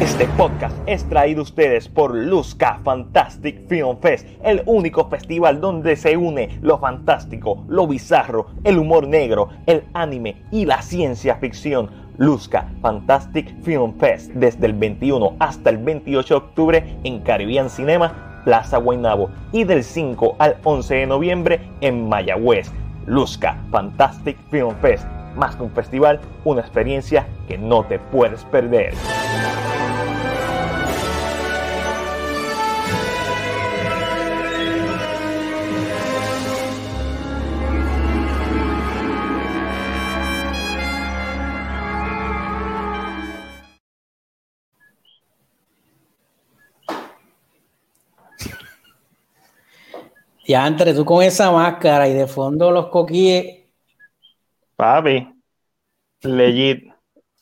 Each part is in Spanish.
Este podcast es traído a ustedes por Luzca Fantastic Film Fest, el único festival donde se une lo fantástico, lo bizarro, el humor negro, el anime y la ciencia ficción. Luzca Fantastic Film Fest desde el 21 hasta el 28 de octubre en Caribbean Cinema, Plaza Guaynabo y del 5 al 11 de noviembre en Mayagüez. Luzca Fantastic Film Fest, más que un festival, una experiencia que no te puedes perder. Y antes, tú con esa máscara y de fondo los coquíes. Papi, legit,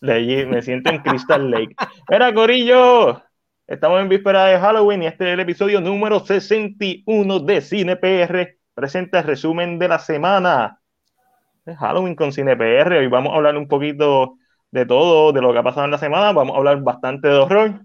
legit, me siento en Crystal Lake. Mira, Corillo, estamos en víspera de Halloween y este es el episodio número 61 de Cine PR. Presenta el resumen de la semana. Halloween con Cine PR. Hoy vamos a hablar un poquito de todo, de lo que ha pasado en la semana. Vamos a hablar bastante de horror.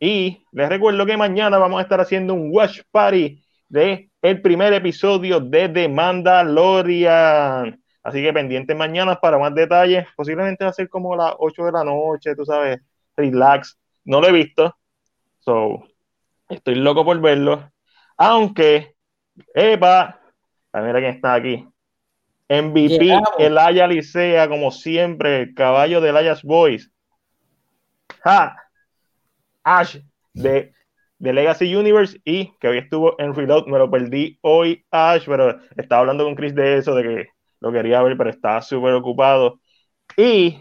Y les recuerdo que mañana vamos a estar haciendo un watch party de el primer episodio de The Mandalorian. Así que pendientes mañana para más detalles. Posiblemente va a ser como las 8 de la noche, tú sabes, relax. No lo he visto. So, estoy loco por verlo. Aunque, epa, a ver quién está aquí. MVP, Llegamos. Elaya Licea, como siempre, el caballo de Elias Boys. ¡Ja! Ash, de de Legacy Universe y que hoy estuvo en Reload, me lo perdí hoy, Ash, pero estaba hablando con Chris de eso, de que lo quería ver, pero estaba súper ocupado. Y,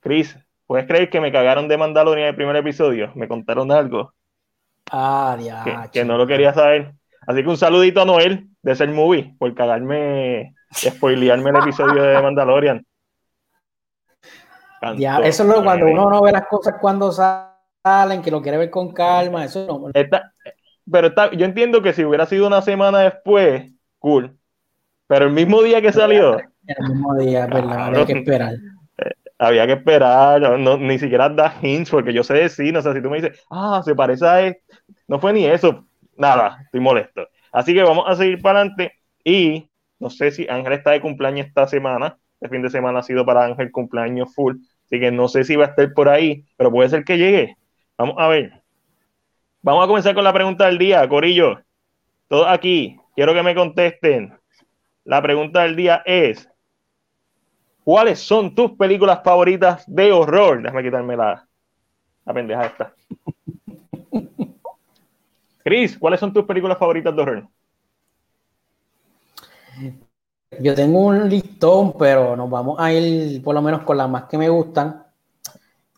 Chris, ¿puedes creer que me cagaron de Mandalorian en el primer episodio? Me contaron algo Ah, ya. que no lo quería saber. Así que un saludito a Noel de ser movie por cagarme, spoilearme el episodio de Mandalorian. Ya, eso es lo cuando uno no ve las cosas cuando salen, que lo quiere ver con calma. Eso no. Está- pero está, yo entiendo que si hubiera sido una semana después, cool. Pero el mismo día que salió, el mismo día, es verdad, Cabrón. había que esperar. había que esperar, no, no- ni siquiera da hints, porque yo sé decir, no sé, si tú me dices, ah, se parece a él, no fue ni eso, nada, estoy molesto. Así que vamos a seguir para adelante y no sé si Ángel está de cumpleaños esta semana, este fin de semana ha sido para Ángel cumpleaños full, así que no sé si va a estar por ahí, pero puede ser que llegue. Vamos a ver. Vamos a comenzar con la pregunta del día, Corillo. Todos aquí, quiero que me contesten. La pregunta del día es, ¿cuáles son tus películas favoritas de horror? Déjame quitarme la, la pendeja esta. Chris, ¿cuáles son tus películas favoritas de horror? Yo tengo un listón, pero nos vamos a ir por lo menos con las más que me gustan.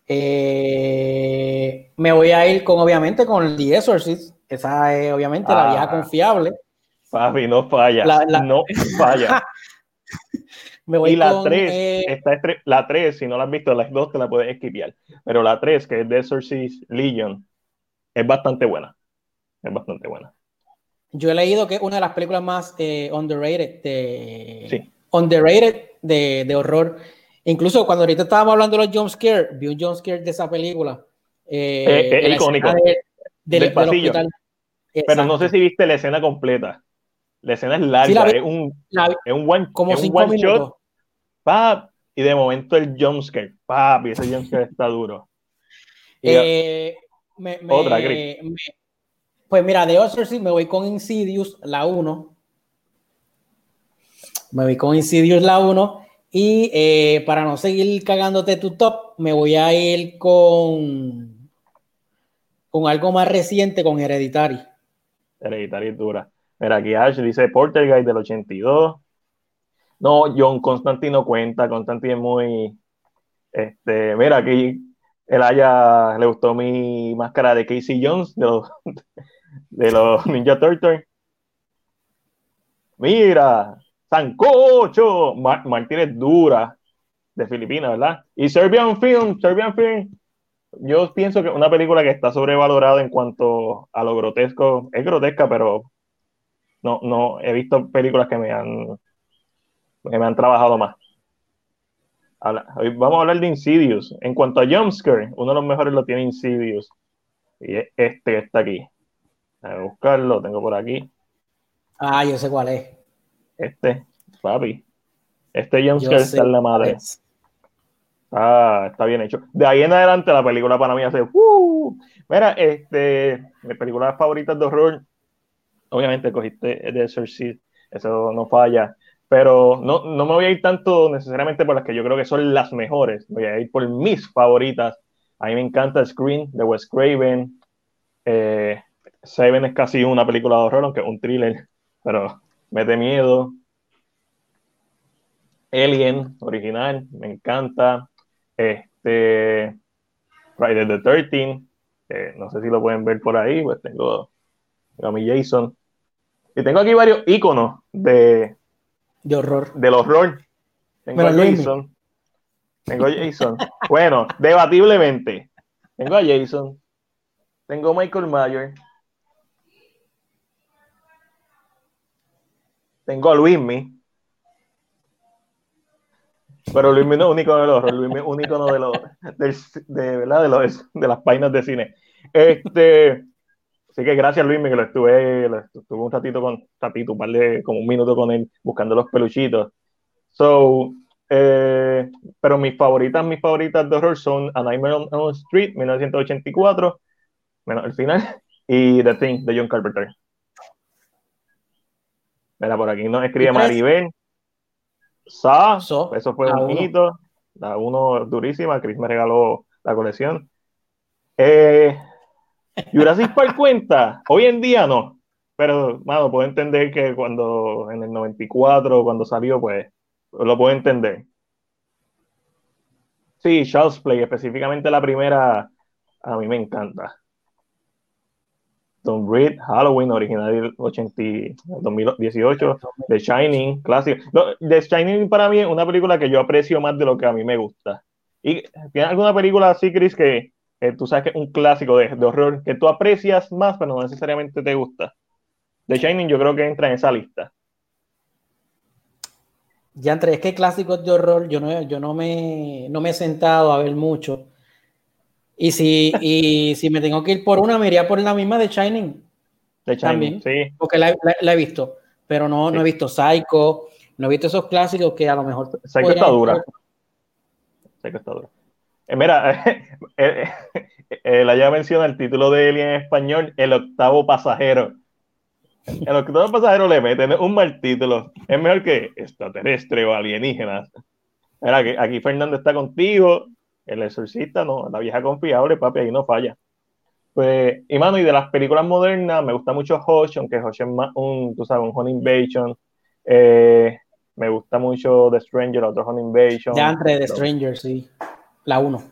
Eh, me voy a ir con, obviamente, con The Exorcist. Esa es, obviamente, la Ah. vieja confiable. Papi, no falla. La- la- No falla. Me voy y la con, 3, eh, está la 3, si no la has visto, las dos te la puedes esquipear. Pero la 3, que es The Exorcist Legion, es bastante buena. Es bastante buena. yo he leído que es una de las películas más eh, underrated, de, Sí. underrated de, de horror. Incluso cuando ahorita estábamos hablando de los jumpscares, vi un jumpscare de esa película. eh, Eh, eh, la icónico. escena de- del, Del. Pero no sé si viste la escena completa. La escena es larga, Sí, la vi. es un, La- es un one, como es un one minutos. shot, pap, y de momento el jumpscare, papi, ese jumpscare está duro. Y- Eh, me- me- Otra, Chris. me- pues mira, de Exorcist me voy con Insidious, la 1. Me voy con Insidious, la 1. Y eh, para no seguir cagándote tu top, me voy a ir con, con algo más reciente, con Hereditary. Hereditaria y dura. Mira, aquí Ash dice Portergeist del 82. No, John Constantino cuenta. Constantino es muy. Este, mira, aquí él haya le gustó mi máscara de Casey Jones de los, Ninja Turtles. Mira, Sancocho, Mar Martínez Dura de Filipinas, ¿verdad? Y Serbian Film, Serbian Film. Yo pienso que una película que está sobrevalorada en cuanto a lo grotesco. Es grotesca, pero no, no he visto películas que me han me han trabajado más. Hoy vamos a hablar de Insidious. En cuanto a Jumpscare, uno de los mejores lo tiene Insidious. Y es este que está aquí. A buscarlo, lo tengo por aquí. Ah, yo sé cuál es. Este, papi. Este Jumpscare está en la madre. Ah, está bien hecho. De ahí en adelante la película para mí hace. Uh, mira, este, mis películas favoritas de horror. Obviamente cogiste The Exorcist, eso no falla pero no, no, me voy a ir tanto necesariamente por las que yo creo que son las mejores, voy a ir por mis favoritas. A mí me encanta Screen de Wes Craven. Eh, Seven es casi una película de horror, aunque es un thriller, pero mete miedo. Alien, original, me encanta. Este, Friday the 13, no sé si lo pueden ver por ahí, pues tengo a mi Jason. Y tengo aquí varios iconos de, de horror. Del horror. Tengo a Jason. Tengo a Jason. bueno, debatiblemente. Tengo a Jason. Tengo a Michael Myers. Tengo a Luismi. Pero Luismi no es único del horror, Luismi es único de los de, ¿verdad? de, los, de las páginas de cine. Este, Así que gracias Luis, que lo estuve, estuve un ratito con, ratito, un par de, como un minuto con él, buscando los peluchitos. So, eh, pero mis favoritas, mis favoritas de horror son A Nightmare on Elm Street, 1984, menos el final, y The Thing, de John Carpenter. Mira, por aquí nos escribe Maribel. Sa, eso fue un hito. La uno durísima, Chris me regaló la colección. Eh, Jurassic Park cuenta, hoy en día no, pero, mano, puedo entender que cuando en el 94, cuando salió, pues, lo puedo entender. Sí, Charles Play, específicamente la primera, a mí me encanta. Tom Reed, Halloween, original del 2018, The Shining, clásico. The Shining para mí es una película que yo aprecio más de lo que a mí me gusta. ¿Y tiene alguna película así, Chris, que tú sabes que es un clásico de, horror que tú aprecias más, pero no necesariamente te gusta. The Shining yo creo que entra en esa lista. Ya entre, es que clásicos de horror yo no, yo no, me, no me he sentado a ver mucho. Y si, y si me tengo que ir por una, me iría por la misma de Shining. De Shining, sí. Porque la, he visto, pero no, no he visto Psycho, no he visto esos clásicos que a lo mejor... Psycho está dura. Psycho está dura. Eh, mira, eh, eh, la ya menciona el título de él en español, El octavo pasajero. El octavo pasajero le mete un mal título. Es mejor que extraterrestre o alienígenas. Mira, que aquí Fernando está contigo, el exorcista, no, la vieja confiable, papi, ahí no falla. Pues, y mano, y de las películas modernas, me gusta mucho Hosh, aunque Hosh es más un, tú sabes, un Home Invasion. me gusta mucho The Stranger, otro Home Invasion. Ya entre The Stranger, sí la 1.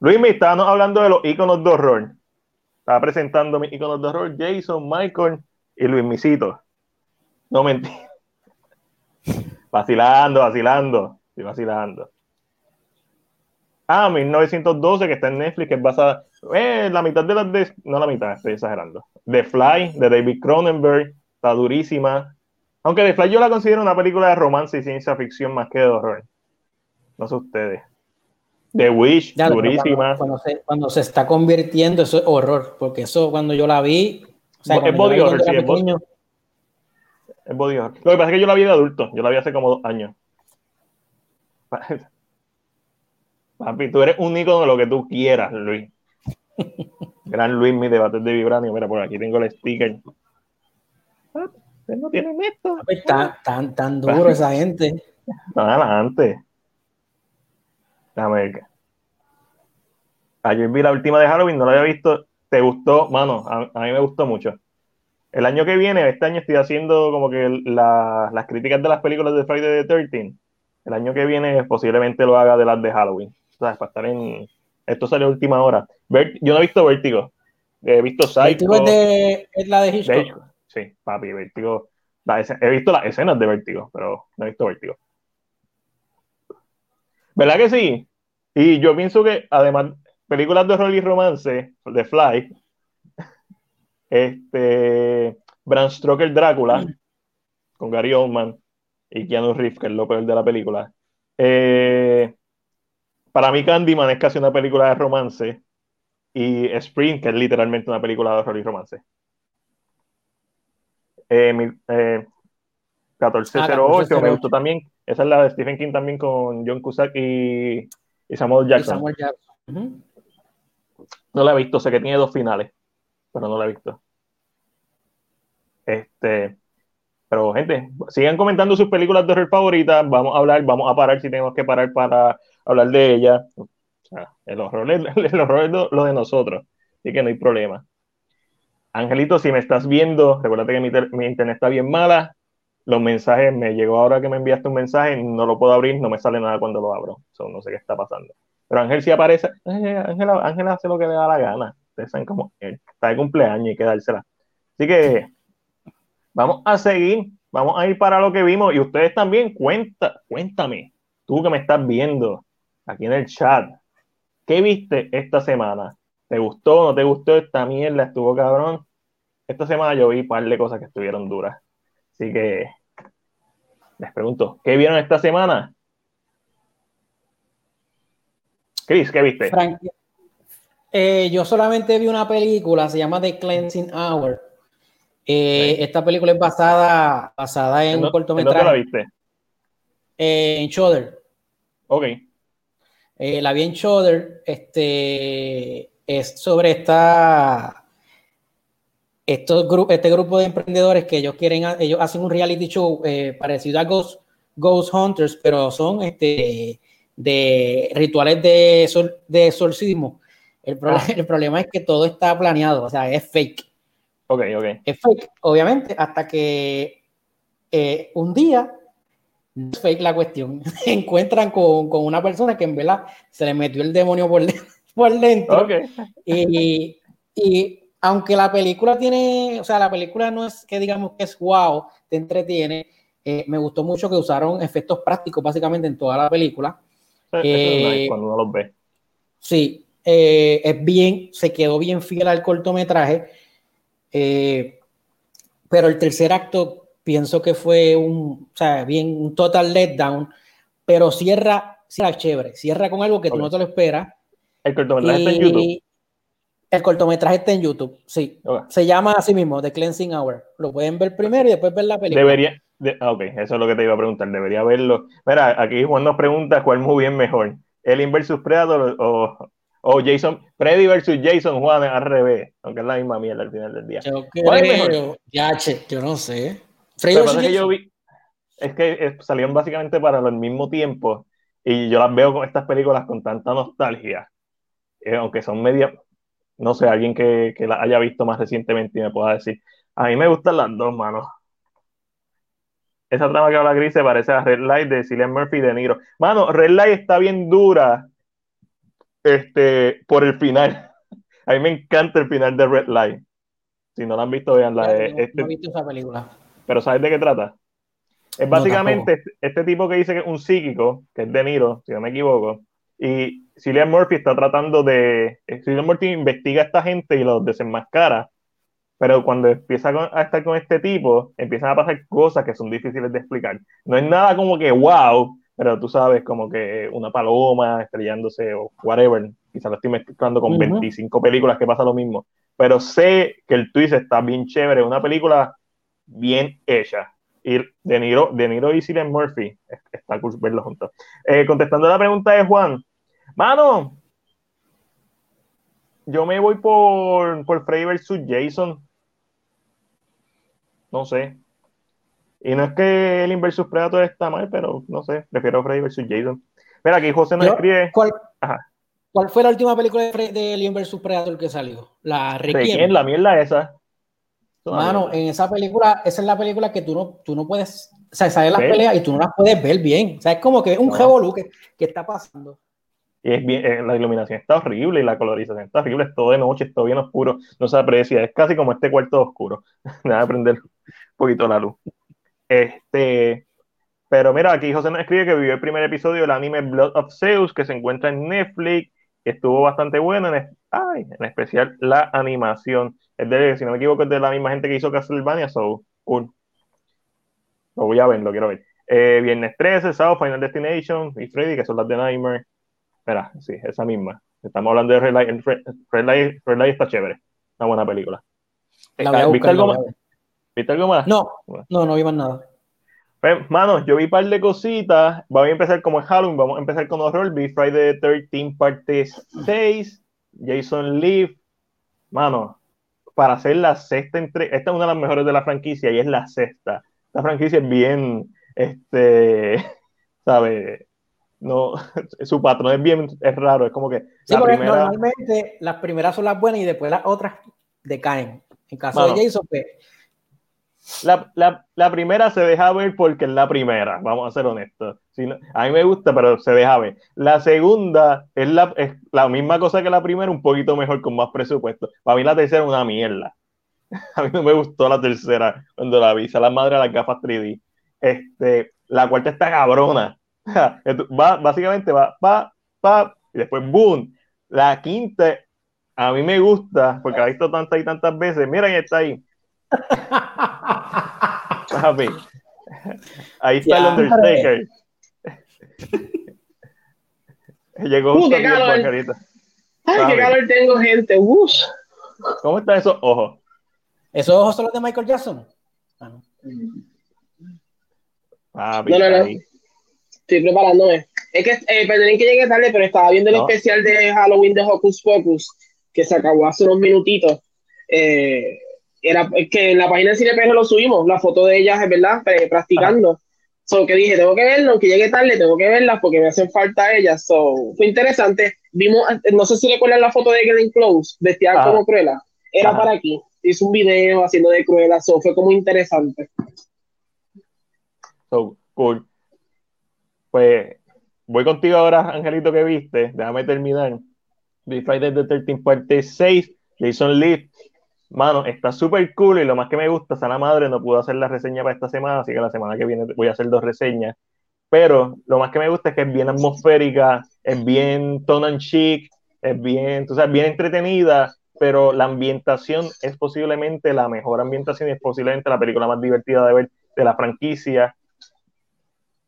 Luis, me estábamos hablando de los iconos de horror. Estaba presentando mis iconos de horror, Jason, Michael y Luis Misito. No mentí. vacilando, vacilando. Estoy vacilando. Ah, 1912, que está en Netflix, que es basada. Eh, la mitad de las. De, no la mitad, estoy exagerando. The Fly, de David Cronenberg, está durísima. Aunque The Fly yo la considero una película de romance y ciencia ficción más que de horror. No sé ustedes. The Wish, durísima. Cuando, se, está convirtiendo, eso es horror, porque eso cuando yo la vi. es body horror, sí, es, body horror. Lo que pasa es que yo la vi de adulto, yo la vi hace como dos años. Papi, tú eres un ícono de lo que tú quieras, Luis. Gran Luis, mi debate de vibranio. Mira, por aquí tengo el sticker. no tienen esto. Tan, tan, tan duro esa gente. Adelante. Déjame ver. Ayer vi la última de Halloween, no la había visto. ¿Te gustó? Mano, a, mí me gustó mucho. El año que viene, este año estoy haciendo como que las críticas de las películas de Friday the 13 El año que viene posiblemente lo haga de las de Halloween. ¿Sabes? Para estar en. Esto sale a última hora. yo no he visto Vértigo. He visto Psycho. es, de, es la de Hitchcock? Sí, papi, Vértigo. he visto las escenas de Vértigo, pero no he visto Vértigo. ¿Verdad que sí? Y yo pienso que además, películas de horror y romance, de Fly, este, Bram Stoker Drácula, con Gary Oldman, y Keanu Reeves, que es lo peor de la película. Eh, para mí Candyman es casi una película de romance y Spring, que es literalmente una película de horror y romance. Eh, 1408 ah, me gustó también. Esa es la de Stephen King también con John Cusack y, Samuel Jackson. No la he visto, sé que tiene dos finales, pero no la he visto. Este, pero gente, sigan comentando sus películas de horror favoritas. Vamos a hablar, vamos a parar si tenemos que parar para hablar de ellas. el horror, es, el horror lo, de nosotros, así que no hay problema. Angelito, si me estás viendo, recuerda que mi, mi, internet está bien mala. Los mensajes, me llegó ahora que me enviaste un mensaje, no lo puedo abrir, no me sale nada cuando lo abro. no sé qué está pasando. Pero Ángel si aparece, Ángel, Ángel hace lo que le da la gana. Ustedes saben cómo está de cumpleaños y dársela. Así que vamos a seguir, vamos a ir para lo que vimos y ustedes también cuenta, cuéntame, tú que me estás viendo aquí en el chat, ¿qué viste esta semana? ¿Te gustó o no te gustó esta mierda? ¿Estuvo cabrón? Esta semana yo vi un par de cosas que estuvieron duras. Así que les pregunto, ¿qué vieron esta semana? Chris, ¿qué viste? Eh, yo solamente vi una película, se llama The Cleansing Hour. Eh, esta película es basada, basada en, un cortometraje. ¿En la viste? Eh, en Shudder. Ok. la vi en Shudder. Este, es sobre esta, estos este grupo de emprendedores que ellos quieren, ellos hacen un reality show parecido a Ghost, Ghost Hunters, pero son este, de rituales de, sol, de exorcismo. El, ah. el, problema es que todo está planeado, o sea, es fake. Ok, ok. Es fake, obviamente, hasta que eh, un día es fake la cuestión. encuentran con, con, una persona que en verdad se le metió el demonio por, por dentro. Okay. Y, y, aunque la película tiene, o sea, la película no es que digamos que es wow, te entretiene. Eh, me gustó mucho que usaron efectos prácticos básicamente en toda la película. Eh, cuando uno los ve. Sí, eh, es bien, se quedó bien fiel al cortometraje. Pero el tercer acto pienso que fue un, o sea, bien, un total letdown, pero cierra, cierra chévere, cierra con algo que tú no te lo esperas. El cortometraje está en YouTube. El cortometraje está en YouTube, sí. Se llama así mismo, The Cleansing Hour. Lo pueden ver primero y después ver la película. Debería, Ah, ok, eso es lo que te iba a preguntar. Debería verlo. Mira, aquí Juan nos pregunta cuál muy bien mejor. ¿Alien versus Predator o, o Jason, Freddy versus Jason Juan al revés, aunque es la misma mierda al final del día. Yo creo, ya, che, yo no sé. Freddy versus que yo vi, es que eh, salieron básicamente para el mismo tiempo y yo las veo con estas películas con tanta nostalgia, eh, aunque son media, no sé, alguien que, que las haya visto más recientemente y me pueda decir, a mí me gustan las dos, manos esa trama que habla Gris se parece a Red Light de Cillian Murphy y De Niro. Mano, Red Light está bien dura este, por el final. A mí me encanta el final de Red Light. Si no la han visto, veanla. No, este... no he visto esa película. Pero ¿sabes de qué trata? Es básicamente este, este, tipo que dice que es un psíquico, que es De Niro, si no me equivoco, y Cillian Murphy está tratando de... Cillian Murphy investiga a esta gente y los desenmascara pero cuando empieza a estar con este tipo, empiezan a pasar cosas que son difíciles de explicar. No es nada como que wow, pero tú sabes, como que una paloma estrellándose o whatever. Quizás lo estoy mezclando con 25 películas que pasa lo mismo. Pero sé que el twist está bien chévere, una película bien hecha. Y De Niro, de Niro y Cillian Murphy, está cool verlo juntos. Eh, contestando la pregunta de Juan, mano, yo me voy por, por Freddy versus Jason no sé. Y no es que el Inversus Predator está mal, pero no sé, prefiero Freddy vs. Jason. Mira, aquí José nos escribe. ¿cuál, ¿Cuál fue la última película de, Alien vs. Predator que salió? La Requiem. La mierda esa. Mano, en esa película, esa es la película que tú no, tú no puedes, o sea, las peleas y tú no las puedes ver bien. O sea, es como que un no. que, que está pasando. Y es bien, eh, la iluminación está horrible y la colorización está horrible, es todo de noche, es todo bien oscuro, no se aprecia, es casi como este cuarto oscuro. Nada de prender poquito la luz. Este, pero mira, aquí José nos escribe que vivió el primer episodio del anime Blood of Zeus, que se encuentra en Netflix, estuvo bastante bueno, en, ay, en especial la animación. Es de, si no me equivoco, es de la misma gente que hizo Castlevania, so cool. Lo voy a ver, lo quiero ver. Eh, Viernes 13, South Final Destination y Freddy, que son las de Nightmare. Espera, sí, esa misma. Estamos hablando de Red Light. Red Light, Red Light está chévere. Una buena película. ¿Viste, algo más? ¿Viste algo más? No, no, no vi más nada. Pues, mano, yo vi un par de cositas. Vamos a empezar como es Halloween. Vamos a empezar con horror. Vi Friday the 13 parte 6. Jason Leaf. Mano, para hacer la sexta entrega. Esta es una de las mejores de la franquicia y es la sexta. La franquicia es bien, este, ¿sabe? No, su patrón es bien, es raro. Es como que. la primera... normalmente las primeras son las buenas y después las otras decaen. En caso de Jason, pues la, la, la, primera se deja ver porque es la primera, vamos a ser honestos. a mí me gusta, pero se deja ver. La segunda es la, es la misma cosa que la primera, un poquito mejor, con más presupuesto. Para mí la tercera es una mierda. A mí no me gustó la tercera cuando la vi. la madre de las gafas 3D. Este, la cuarta está cabrona. Va, básicamente va, pa, pa, y después boom. La quinta, a mí me gusta porque la he visto tantas y tantas veces. Miren, está ahí Ahí está el Undertaker. Llegó uh, qué calor. Ay, qué calor tengo, gente. Uf. ¿Cómo están esos ojos? ¿Esos ojos son los de Michael Jackson? Ah, no. no, no, no. Estoy preparándome. Es que, eh, perdonen que llegue tarde, pero estaba viendo el especial de Halloween de Hocus Pocus, que se acabó hace unos minutitos. Eh, era que en la página de CinePR lo subimos, la foto de ellas, es verdad, practicando. So que dije, tengo que verlo, aunque llegue tarde, tengo que verlas porque me hacen falta ellas. So, fue interesante. Vimos, no sé si recuerdan la foto de Glenn Close, vestida como Cruella. Era para aquí. Hizo un video haciendo de Cruella, so, fue como interesante. So, cool. Pues voy contigo ahora, Angelito, que viste. Déjame terminar. The Friday the 13 parte 6, Jason Lee Mano, está súper cool y lo más que me gusta, Sana Madre no pudo hacer la reseña para esta semana, así que la semana que viene voy a hacer dos reseñas. Pero lo más que me gusta es que es bien atmosférica, es bien tone and chic, es bien, bien entretenida, pero la ambientación es posiblemente la mejor ambientación y es posiblemente la película más divertida de ver de la franquicia.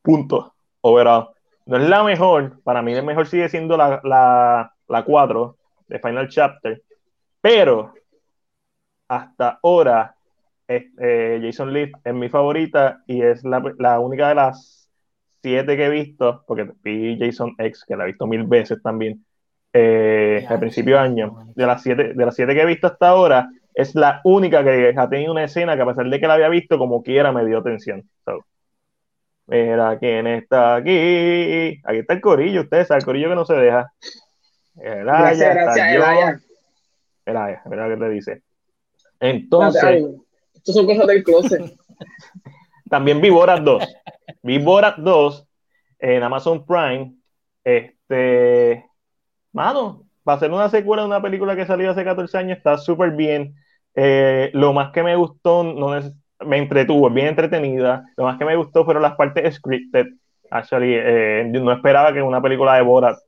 Punto. Overall. No es la mejor, para mí el mejor sigue siendo la, la, la 4 de Final Chapter, pero hasta ahora eh, Jason Lee es mi favorita y es la, única de las siete que he visto, porque vi Jason X, que la he visto mil veces también, eh, al principio de año. De las, siete, de las siete que he visto hasta ahora, es la única que ha tenido una escena que a pesar de que la había visto, como quiera me dio atención. mira quién está aquí. Aquí está el corillo, ustedes, el corillo que no se deja. gracias, gracias, Mira, mira qué te dice. Entonces. Estos son cosas del closet. también vi Borat 2. Vi Borat 2 en Amazon Prime. Este. Mano, va a ser una secuela de una película que salió hace 14 años. Está súper bien. Eh, lo más que me gustó, no es, me entretuvo, bien entretenida. Lo más que me gustó fueron las partes scripted. Actually, eh, no esperaba que una película de Borat,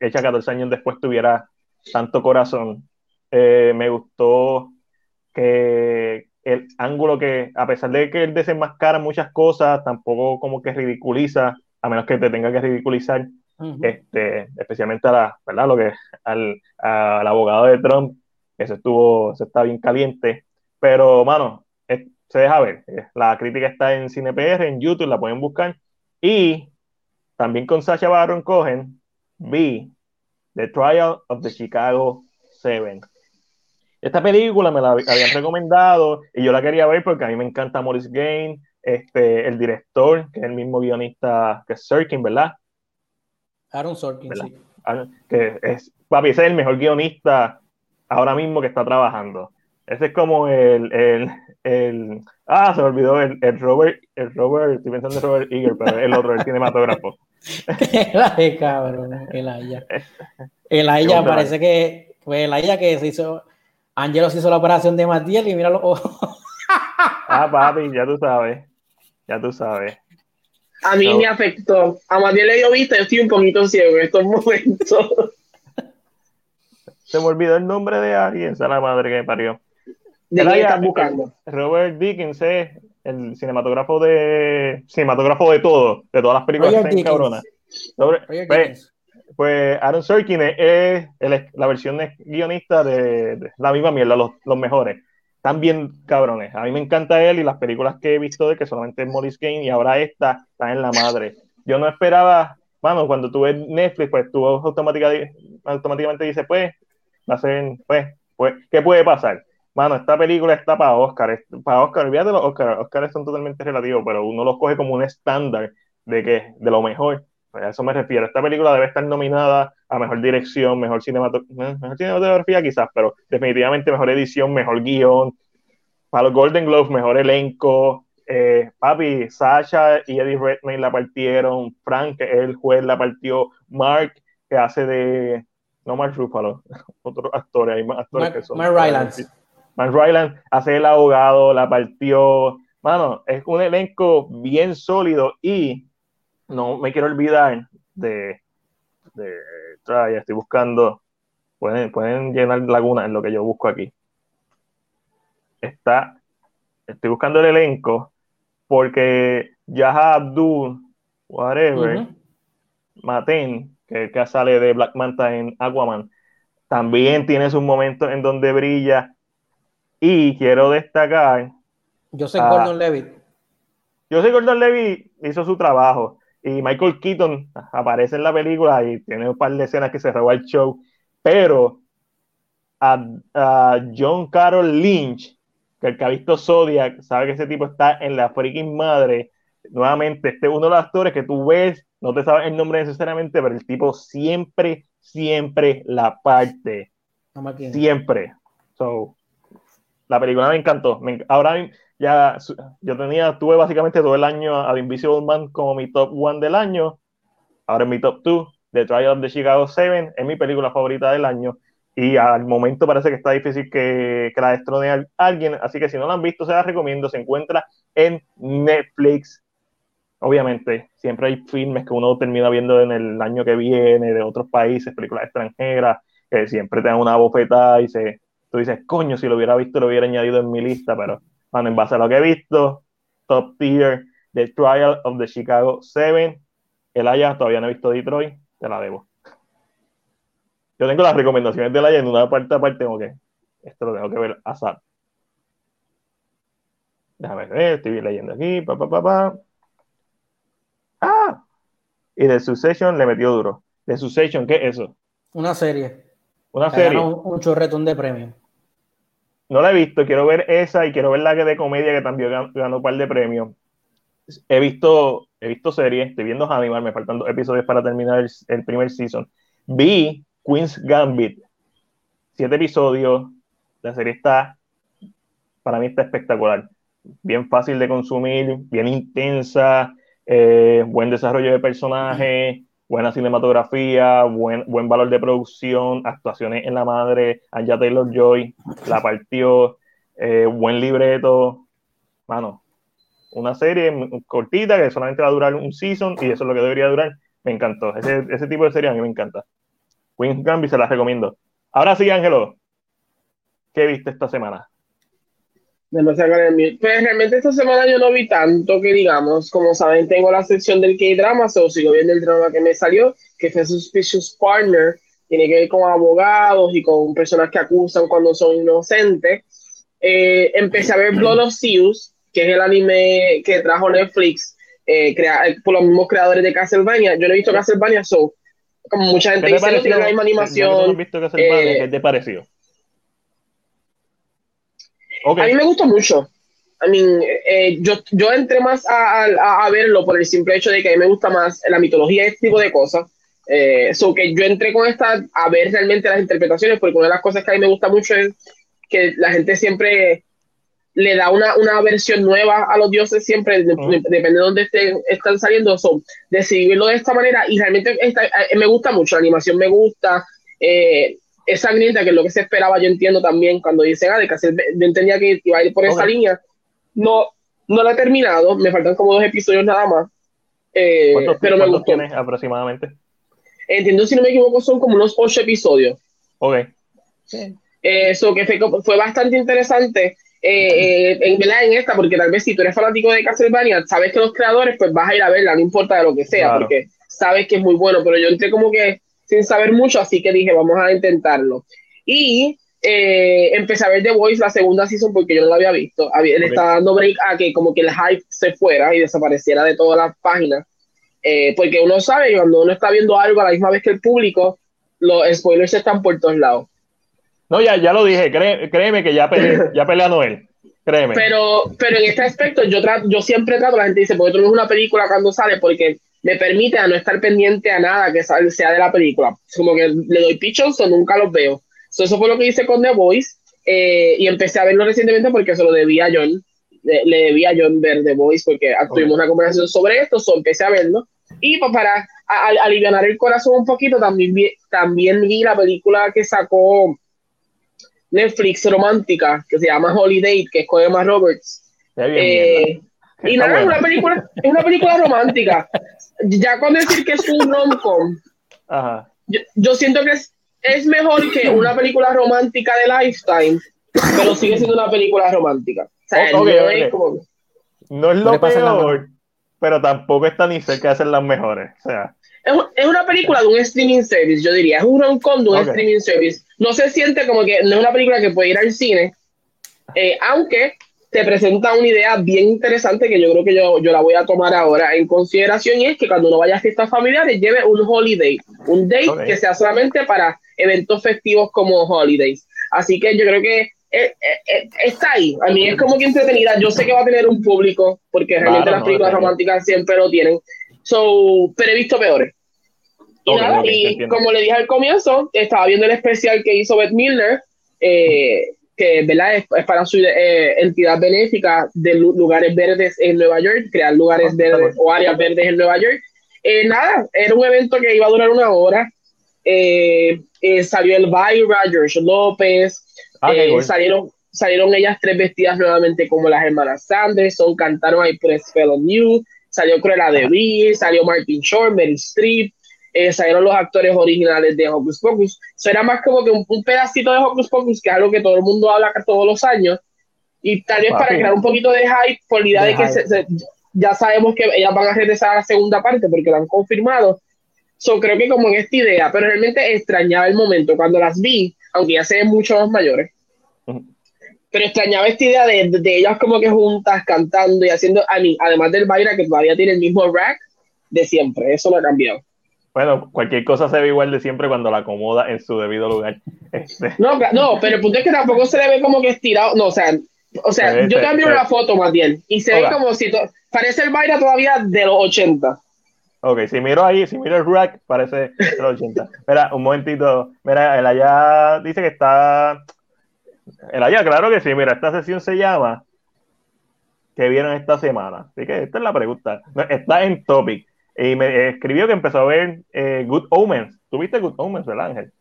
hecha 14 años después, tuviera tanto corazón. Eh, me gustó que el ángulo que, a pesar de que él desenmascara muchas cosas, tampoco como que ridiculiza, a menos que te tenga que ridiculizar, este, especialmente a la, ¿verdad? Lo que, al, al abogado de Trump, que se estuvo, se está bien caliente, pero, mano, se deja ver, la crítica está en CinePR, en YouTube, la pueden buscar, y también con Sacha Baron Cohen, vi The Trial of the Chicago Seven esta película me la habían recomendado y yo la quería ver porque a mí me encanta Maurice Gain, este, el director, que es el mismo guionista que Sorkin, ¿verdad? Aaron Sorkin, sí. Que es, papi, ese es el mejor guionista ahora mismo que está trabajando. Ese es como el, el, el ah, se me olvidó el, el, Robert, el Robert, estoy pensando en Robert Eager, pero el otro, el cinematógrafo. el cabrón, el Aya. El Aya parece que fue el Aya que se hizo Angelo se hizo la operación de Matiel y mira los ojos. ah, papi, ya tú sabes. Ya tú sabes. A mí me afectó. A Matiel le dio vista, yo estoy un poquito ciego en estos momentos. Se me olvidó el nombre de alguien, esa la madre que me parió. ¿De quién estás buscando? Robert Dickens, eh. el cinematógrafo de cinematógrafo de todo, de todas las películas que cabronas. Pues, pues, Aaron Sorkin es, la versión guionista de, la misma mierda, los, mejores. Están bien cabrones. A mí me encanta él y las películas que he visto de que solamente es Morris Kane y ahora esta está en la madre. Yo no esperaba, bueno, cuando tú ves Netflix, pues tú automáticamente, automáticamente dices, pues, va pues, pues, ¿qué puede pasar? Mano, esta película está para Oscar, para Oscar, olvídate los Oscar, Oscar son totalmente relativos, pero uno los coge como un estándar de que, de lo mejor. A eso me refiero. Esta película debe estar nominada a mejor dirección, mejor, mejor cinematografía, quizás, pero definitivamente mejor edición, mejor guion. Para los Golden Globes, mejor elenco. Eh, papi, Sasha y Eddie Redmayne la partieron. Frank, el juez, la partió. Mark, que hace de no Mark Ruffalo, otros actores, hay más actores que son. Mark Rylance. Mark Rylance hace el abogado, la partió. Mano, es un elenco bien sólido y no me quiero olvidar de, de estoy buscando, pueden, pueden llenar laguna en lo que yo busco aquí. Está, estoy buscando el elenco porque Yaha Abdul, whatever, Maten, que, sale de Black Manta en Aquaman, también tiene sus momentos en donde brilla. Y quiero destacar. Yo soy Gordon Levitt. Yo soy Gordon Levitt, hizo su trabajo. Y Michael Keaton aparece en la película y tiene un par de escenas que se roba el show. Pero a, John Carroll Lynch, que el que ha visto Zodiac, sabe que ese tipo está en la freaking madre. Nuevamente, este es uno de los actores que tú ves no te sabes el nombre necesariamente, pero el tipo siempre, siempre la parte. siempre. So, la película me encantó. ahora ya yo tenía, tuve básicamente todo el año a The Invisible Man como mi top one del año. Ahora es mi top two. The Trial of the Chicago 7 es mi película favorita del año. Y al momento parece que está difícil que, que la destrone alguien. Así que si no la han visto, se la recomiendo. Se encuentra en Netflix obviamente, siempre hay filmes que uno termina viendo en el año que viene, de otros países, películas extranjeras, que siempre te dan una bofetada y se, tú dices, coño, si lo hubiera visto, lo hubiera añadido en mi lista, pero, bueno, en base a lo que he visto, top tier, The Trial of the Chicago 7, el Aya, todavía no he visto Detroit, te la debo. Yo tengo las recomendaciones del Aya en una parte aparte, tengo que, esto lo tengo que ver a Déjame ver, estoy leyendo aquí, pa, pa, pa, pa. Ah, y de Succession le metió duro. De Succession, ¿qué es eso? Una serie. Una serie. Un, un, chorretón de premios. No la he visto, quiero ver esa y quiero ver la de comedia que también ganó, un par de premios. He visto, he visto series, estoy viendo Hannibal, me faltan dos episodios para terminar el, primer season. Vi Queen's Gambit, siete episodios, la serie está, para mí está espectacular, bien fácil de consumir, bien intensa, eh, buen desarrollo de personaje, buena cinematografía, buen, buen valor de producción, actuaciones en la madre, Anja Taylor Joy, la partió, eh, buen libreto, mano, una serie cortita que solamente va a durar un season y eso es lo que debería durar. Me encantó. Ese, ese tipo de serie a mí me encanta. Queen's Gambit se las recomiendo. Ahora sí, Ángelo, ¿qué viste esta semana? Pues realmente esta semana yo no vi tanto que digamos, como saben, tengo la sección del K-drama, o sigo viendo el drama que me salió, que fue Suspicious Partner, tiene que ver con abogados y con personas que acusan cuando son inocentes. Eh, empecé a ver Blood of Zeus, que es el anime que trajo Netflix eh, por los mismos creadores de Castlevania. Yo no he visto Castlevania, so, como mucha gente dice, no tiene la misma animación. ¿No visto Castlevania? ¿Qué te pareció? A mí me gustó mucho. I mean, eh, yo, yo entré más a, a, verlo por el simple hecho de que a mí me gusta más la mitología y este tipo de cosas. Eh, que yo entré con esta a ver realmente las interpretaciones, porque una de las cosas que a mí me gusta mucho es que la gente siempre le da una, una versión nueva a los dioses, siempre depende de dónde estén, están saliendo. So, decidirlo de esta manera y realmente eh, me gusta mucho, la animación me gusta. Eh, esa sangrienta, que es lo que se esperaba, yo entiendo también cuando dicen, ah, de que yo entendía que iba a ir por esa línea. No, no la he terminado, me faltan como dos episodios nada más. Eh, pero me gustó. tienes aproximadamente? Entiendo, si no me equivoco, son como unos ocho episodios. Ok. Eso que fue, fue bastante interesante. eh, eh, en, en esta, porque tal vez si tú eres fanático de Castlevania, sabes que los creadores, pues vas a ir a verla, no importa de lo que sea, porque sabes que es muy bueno, pero yo entré como que sin saber mucho, así que dije, vamos a intentarlo. Y eh, empecé a ver The Voice la segunda season porque yo no la había visto. Había, Le estaba dando break a que como que el hype se fuera y desapareciera de todas las páginas. porque uno sabe cuando uno está viendo algo a la misma vez que el público, los spoilers están por todos lados. No, ya, ya lo dije, créeme que ya, pelea, ya pelea Noel. Créeme. Pero, pero en este aspecto, yo, trato, yo siempre trato, la gente dice, porque tú no es una película cuando sale, porque me permite a no estar pendiente a nada que sea de la película. Como que le doy pichos o nunca los veo. eso fue lo que hice con The Voice eh, y empecé a verlo recientemente porque se lo debía a John. Le, debía a John ver The Voice porque tuvimos una conversación sobre esto, so empecé a verlo. Y pues para aliviar el corazón un poquito, también también vi la película que sacó Netflix romántica que se llama Holiday, que es con Emma Roberts. Eh, y nada, es una película, es una película romántica. Ya con decir que es un rom-com, yo, siento que es, es mejor que una película romántica de Lifetime, pero sigue siendo una película romántica. no, Es lo peor, pero tampoco está ni cerca de ser las mejores. O sea, es, una película de un streaming service, yo diría. Es un rom-com de un streaming service. No se siente como que no es una película que puede ir al cine, eh, aunque te presenta una idea bien interesante que yo creo que yo, yo la voy a tomar ahora en consideración y es que cuando uno vaya a fiestas familiares lleve un holiday, un date que sea solamente para eventos festivos como holidays. Así que yo creo que eh, eh, está ahí. A mí es como que entretenida. Yo sé que va a tener un público, porque realmente las películas románticas siempre lo tienen. So, pero he visto peores. Y nada, y como le dije al comienzo, estaba viendo el especial que hizo Beth Miller, eh, que ¿verdad? Es, para su eh, entidad benéfica de lugares verdes en Nueva York, crear lugares ah, verdes o áreas verdes en Nueva York. Eh, nada, era un evento que iba a durar una hora. salió el Byra, George López, ah, salieron, salieron ellas tres vestidas nuevamente como las hermanas Sanderson, cantaron I Press Fellow New, salió Cruella de Vil, salió Martin Short, Meryl Streep, eh, salieron los actores originales de Hocus Pocus. Eso era más como que un, pedacito de Hocus Pocus, que es algo que todo el mundo habla todos los años, y tal vez para crear un poquito de hype por la idea de, que ya sabemos que ellas van a regresar a la segunda parte porque lo han confirmado. So, creo que como en esta idea, pero realmente extrañaba el momento cuando las vi, aunque ya se ven mucho más mayores. Pero extrañaba esta idea de, de, ellas como que juntas, cantando y haciendo, a mí, además del baile que todavía tiene el mismo rack de siempre, eso lo ha cambiado. Bueno, cualquier cosa se ve igual de siempre cuando la acomoda en su debido lugar. Este. No, no, pero el punto es que tampoco se le ve como que estirado. No, o sea, o sea yo cambio la foto más bien y se ve como si parece el baile todavía de los 80. Ok, si miro ahí, si miro el rack, parece de los 80. Mira, un momentito. Mira, el allá dice que está. El allá, claro que sí. Mira, esta sesión se llama. ¿Qué vieron esta semana? Así que esta es la pregunta. Está en topic. Y me escribió que empezó a ver eh, Good Omens. ¿Tuviste Good Omens, verdad, Ángel?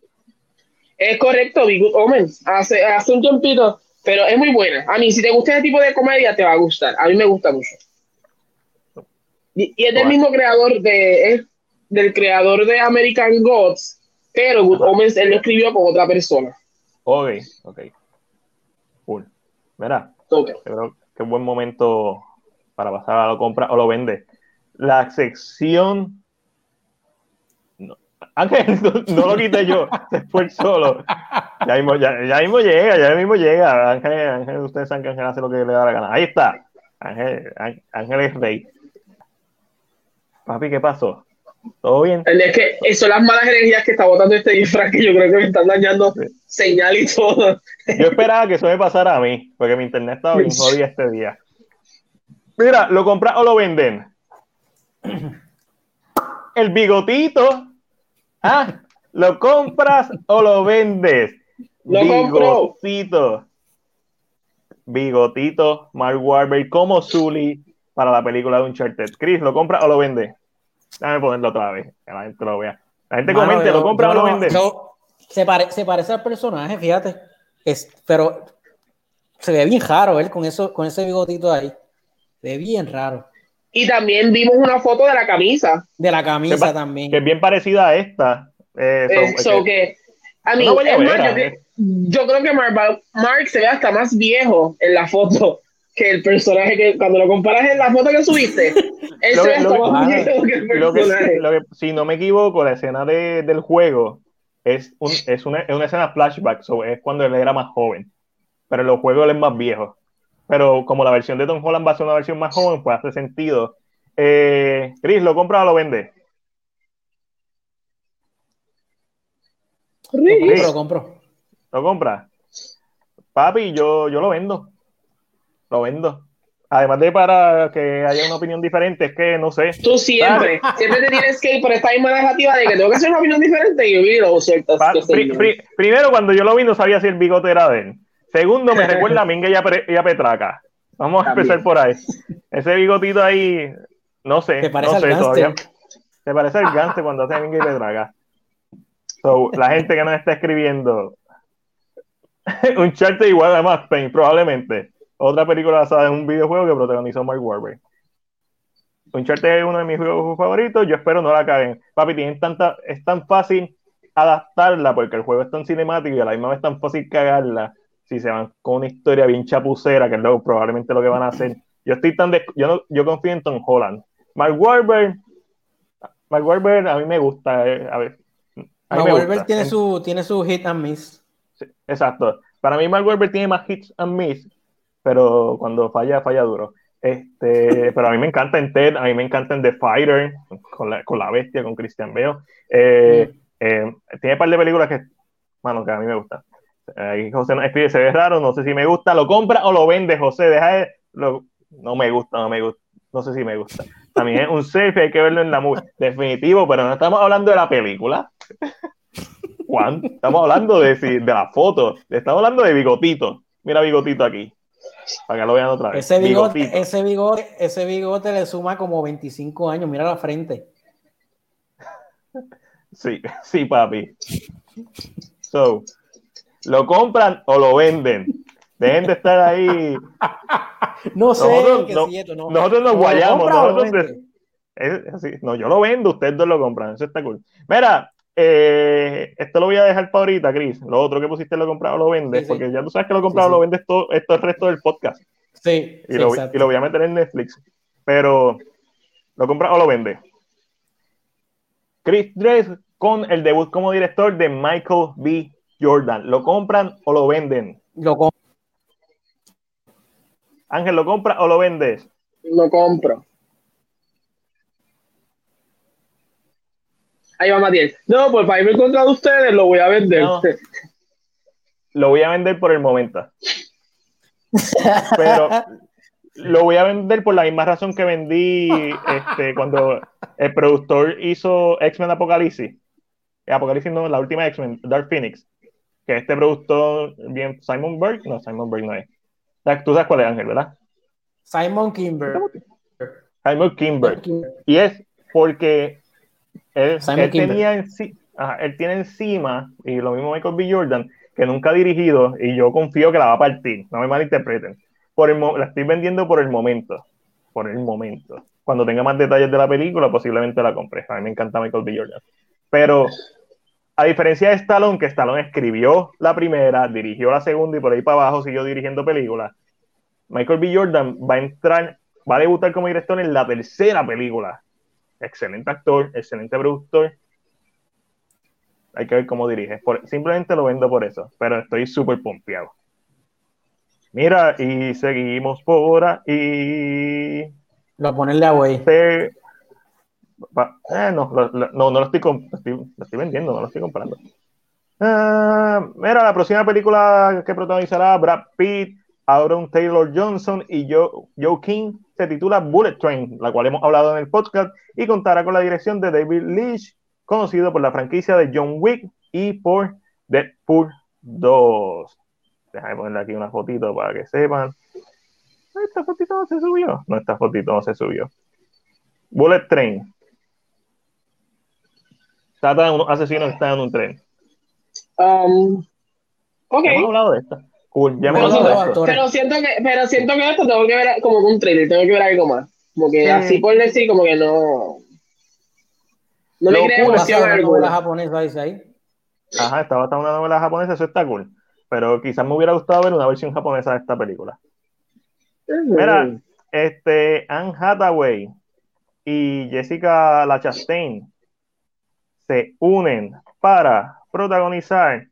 Es correcto, vi Good Omens hace, hace un tiempito, pero es muy buena. A mí, si te gusta ese tipo de comedia, te va a gustar. A mí me gusta mucho. Y, es del mismo creador de, es del creador de American Gods, pero Good Omens él lo escribió con otra persona. Ok, ok. Cool. Mira, okay. creo que buen momento para pasar a la compra o lo vende la sección. Ángel, no, lo quité yo, se fue solo. Ya mismo, ya, mismo llega, ya mismo llega. Ángel, Ángel, ustedes saben que Ángel hace lo que le da la gana. Ahí está. Ángel, Ángel es rey. Papi, ¿qué pasó? ¿Todo bien? Es que son las malas energías que está botando este disfraz que yo creo que me están dañando señal y todo. Yo esperaba que eso me pasara a mí, porque mi internet estaba bien jodida este día. Mira, ¿lo compras o lo venden? El bigotito. Ah, ¿lo compras o lo vendes? Lo bigotito. Bigotito, Mark Wahlberg como Zully para la película de Uncharted. Chris, ¿lo compra o lo vende? Déjame ponerlo otra vez, que la gente lo vea. La gente comente, ¿lo compra o lo vende? se, se, parece al personaje, fíjate. Es, pero se ve bien raro él con, eso, con ese bigotito ahí. Se ve bien raro. Y también vimos una foto de la camisa. De la camisa también. Que es bien parecida a esta. Eh, Eso, que, A mí, yo, creo que Mark, Mark se ve hasta más viejo en la foto que el personaje que cuando lo comparas en la foto que subiste, él se ve hasta más viejo que el personaje. si no me equivoco, la escena de, del juego es, un, es, una, es una escena flashback, es cuando él era más joven, pero en los juegos él es más viejo. Pero como la versión de Tom Holland va a ser una versión más joven, pues hace sentido. Eh, Chris, ¿lo compra o lo vende? Lo compro, lo compra? Papi, yo, yo lo vendo. Lo vendo. Además de para que haya una opinión diferente, es que no sé. Tú siempre, siempre te tienes que ir por esta misma narrativa de que tengo que hacer una opinión diferente y yo vi lo cierto. primero, cuando yo lo vi, no sabía si el bigote era de él. Segundo, me recuerda a Minga y a, Petraca. Vamos a empezar por ahí. Ese bigotito ahí, no sé. ¿Te parece no sé todavía. Te parece el gante cuando hace Minga y Petraca. So, la gente que nos está escribiendo, un charte igual a Max Payne, probablemente. Otra película basada en un videojuego que protagonizó Mark Wahlberg. Uncharted es uno de mis juegos favoritos, yo espero no la caguen. Papi, tienen tanta, es tan fácil adaptarla porque el juego es tan cinemático y a la misma vez es tan fácil cagarla si se van con una historia bien chapucera, que es lo, probablemente lo que van a hacer. Yo estoy tan yo no, yo confío en Tom Holland. Mark Wahlberg, Mark Wahlberg a mí me gusta, eh, a ver. Mark Wahlberg tiene su tiene su hit and miss. exacto. Para mí Mark Wahlberg tiene más hits and miss, pero cuando falla falla duro. Este, pero a mí me encanta en Ted, a mí me encanta en The Fighter, con la, con la bestia, con Christian Bale. Eh, mm. eh, tiene un par de películas que, bueno, que a mí me gustan. Ahí José nos escribe, se ve raro, no sé si me gusta, lo compra o lo vende, José, deja de, no me gusta, no me gusta, no sé si me gusta. También es un selfie, hay que verlo en la movie, definitivo, pero no estamos hablando de la película. Juan, estamos hablando de, de la foto, estamos hablando de bigotito. Mira bigotito aquí, para que lo vean otra vez. Ese bigote, ese bigote, ese bigote le suma como 25 años, mira la frente. Sí, sí, papi. So, ¿Lo compran o lo venden? Dejen de estar ahí. No sé, nosotros, no, nosotros nos guayamos. no, yo lo vendo, ustedes dos lo compran. Eso está cool. Mira, eh, esto lo voy a dejar para ahorita, Chris. Lo otro que pusiste lo comprado o lo vendes, porque ya tú sabes que lo comprado o lo vendes todo, esto el resto del podcast. Sí. Y, lo, y lo voy a meter en Netflix. Pero, ¿lo compras o lo vendes? Chris Dress con el debut como director de Michael B. Jordan. ¿Lo compran o lo venden? Lo compro. Ángel, ¿lo compra o lo vendes? Lo compro. Ahí va Matías. No, pues para irme contra de ustedes lo voy a vender. Lo voy a vender por el momento. Pero lo voy a vender por la misma razón que vendí este, cuando el productor hizo X-Men Apocalipsis. Apocalipsis no, la última X-Men, Dark Phoenix que este productor, bien, Simon Berg, no, Simon Berg no es. Tú sabes cuál es Ángel, ¿verdad? Simon Kimber. Simon Kimber. Y es porque él, tenía en, él tiene encima, y lo mismo Michael B. Jordan, que nunca ha dirigido, y yo confío que la va a partir, no me malinterpreten. Por el, la estoy vendiendo por el momento. Por el momento. Cuando tenga más detalles de la película, posiblemente la compre. A mí me encanta Michael B. Jordan. Pero a diferencia de Stallone, que Stallone escribió la primera, dirigió la segunda y por ahí para abajo siguió dirigiendo películas, Michael B. Jordan va a entrar, va a debutar como director en la tercera película. Excelente actor, excelente productor. Hay que ver cómo dirige. simplemente lo vendo por eso, pero estoy súper pompeado. Mira, y seguimos por ahí. Lo ponerle a Eh, no, no, lo estoy, vendiendo, no lo estoy comprando. Ah, mira, la próxima película que protagonizará Brad Pitt, Aaron Taylor Johnson y Joe, King se titula Bullet Train, la cual hemos hablado en el podcast, y contará con la dirección de David Leach, conocido por la franquicia de John Wick y por Deadpool 2. Déjame ponerle aquí una fotito para que sepan. Esta fotito no se subió. No, esta fotito no se subió. Bullet Train. Trata de unos asesinos que están en un tren. Um, ok. hemos hablado de esto. Cool, ya pero, siento, pero, siento que, pero siento que esto tengo que ver como un trailer, tengo que ver algo más. Como que así por decir, como que no. No me creo emoción alguna. japonesa dice ahí? Ajá, estaba hasta una novela japonesa, eso está cool. Pero quizás me hubiera gustado ver una versión japonesa de esta película. Mira, este, Anne Hathaway y Jessica Lachastain se unen para protagonizar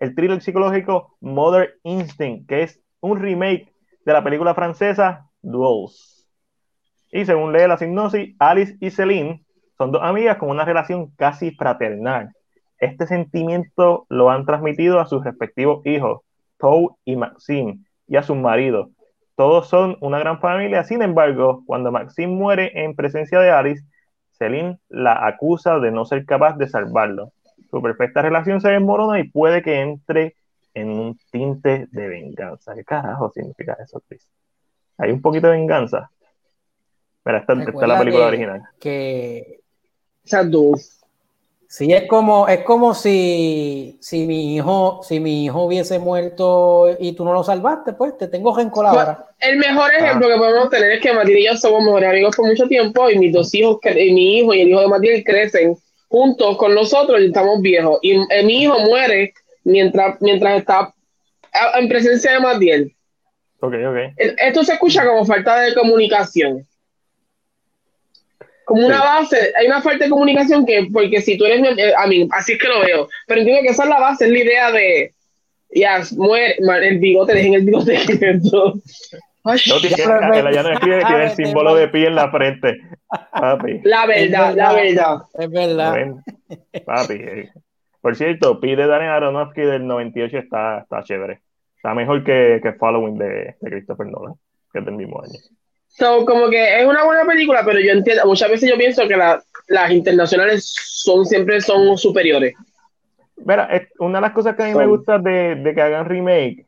el thriller psicológico Mother Instinct, que es un remake de la película francesa Duels. Y según lee la sinopsis, Alice y Celine son dos amigas con una relación casi fraternal. Este sentimiento lo han transmitido a sus respectivos hijos, Tou y Maxine, y a sus maridos. Todos son una gran familia, sin embargo, cuando Maxine muere en presencia de Alice, Celine la acusa de no ser capaz de salvarlo. Su perfecta relación se desmorona y puede que entre en un tinte de venganza. ¿Qué carajo significa eso, Chris? Hay un poquito de venganza. Mira, esta, es la película original. Que esas dos. Sí, es como, es como si, si mi hijo, si mi hijo hubiese muerto y tú no lo salvaste, pues te tengo rencor ahora. El mejor ejemplo que podemos tener es que Matilde y yo somos mejores amigos por mucho tiempo y mis dos hijos, mi hijo y el hijo de Matilde crecen juntos con nosotros y estamos viejos. Y eh, mi hijo muere mientras, mientras está en presencia de Matiel. Ok, ok. Esto se escucha como falta de comunicación. Como una base, hay una falta de comunicación que, porque si tú eres, eh, a mí, así es que lo veo, pero entiendo que esa es la base, es la idea de, ya, muere, el bigote, dejen el bigote quieto. No, tiene, ya no escribe, tiene el símbolo de pie en la frente. Papi. La verdad, la verdad. Es verdad. Papi. Eh. Por cierto, Pi de Darren Aronofsky del 98 está, está chévere. Está mejor que, que Following de, de Christopher Nolan, que es del mismo año. So, como que es una buena película, pero yo entiendo, muchas veces yo pienso que las internacionales son siempre son superiores. Mira, una de las cosas que a mí me gusta de, de que hagan remake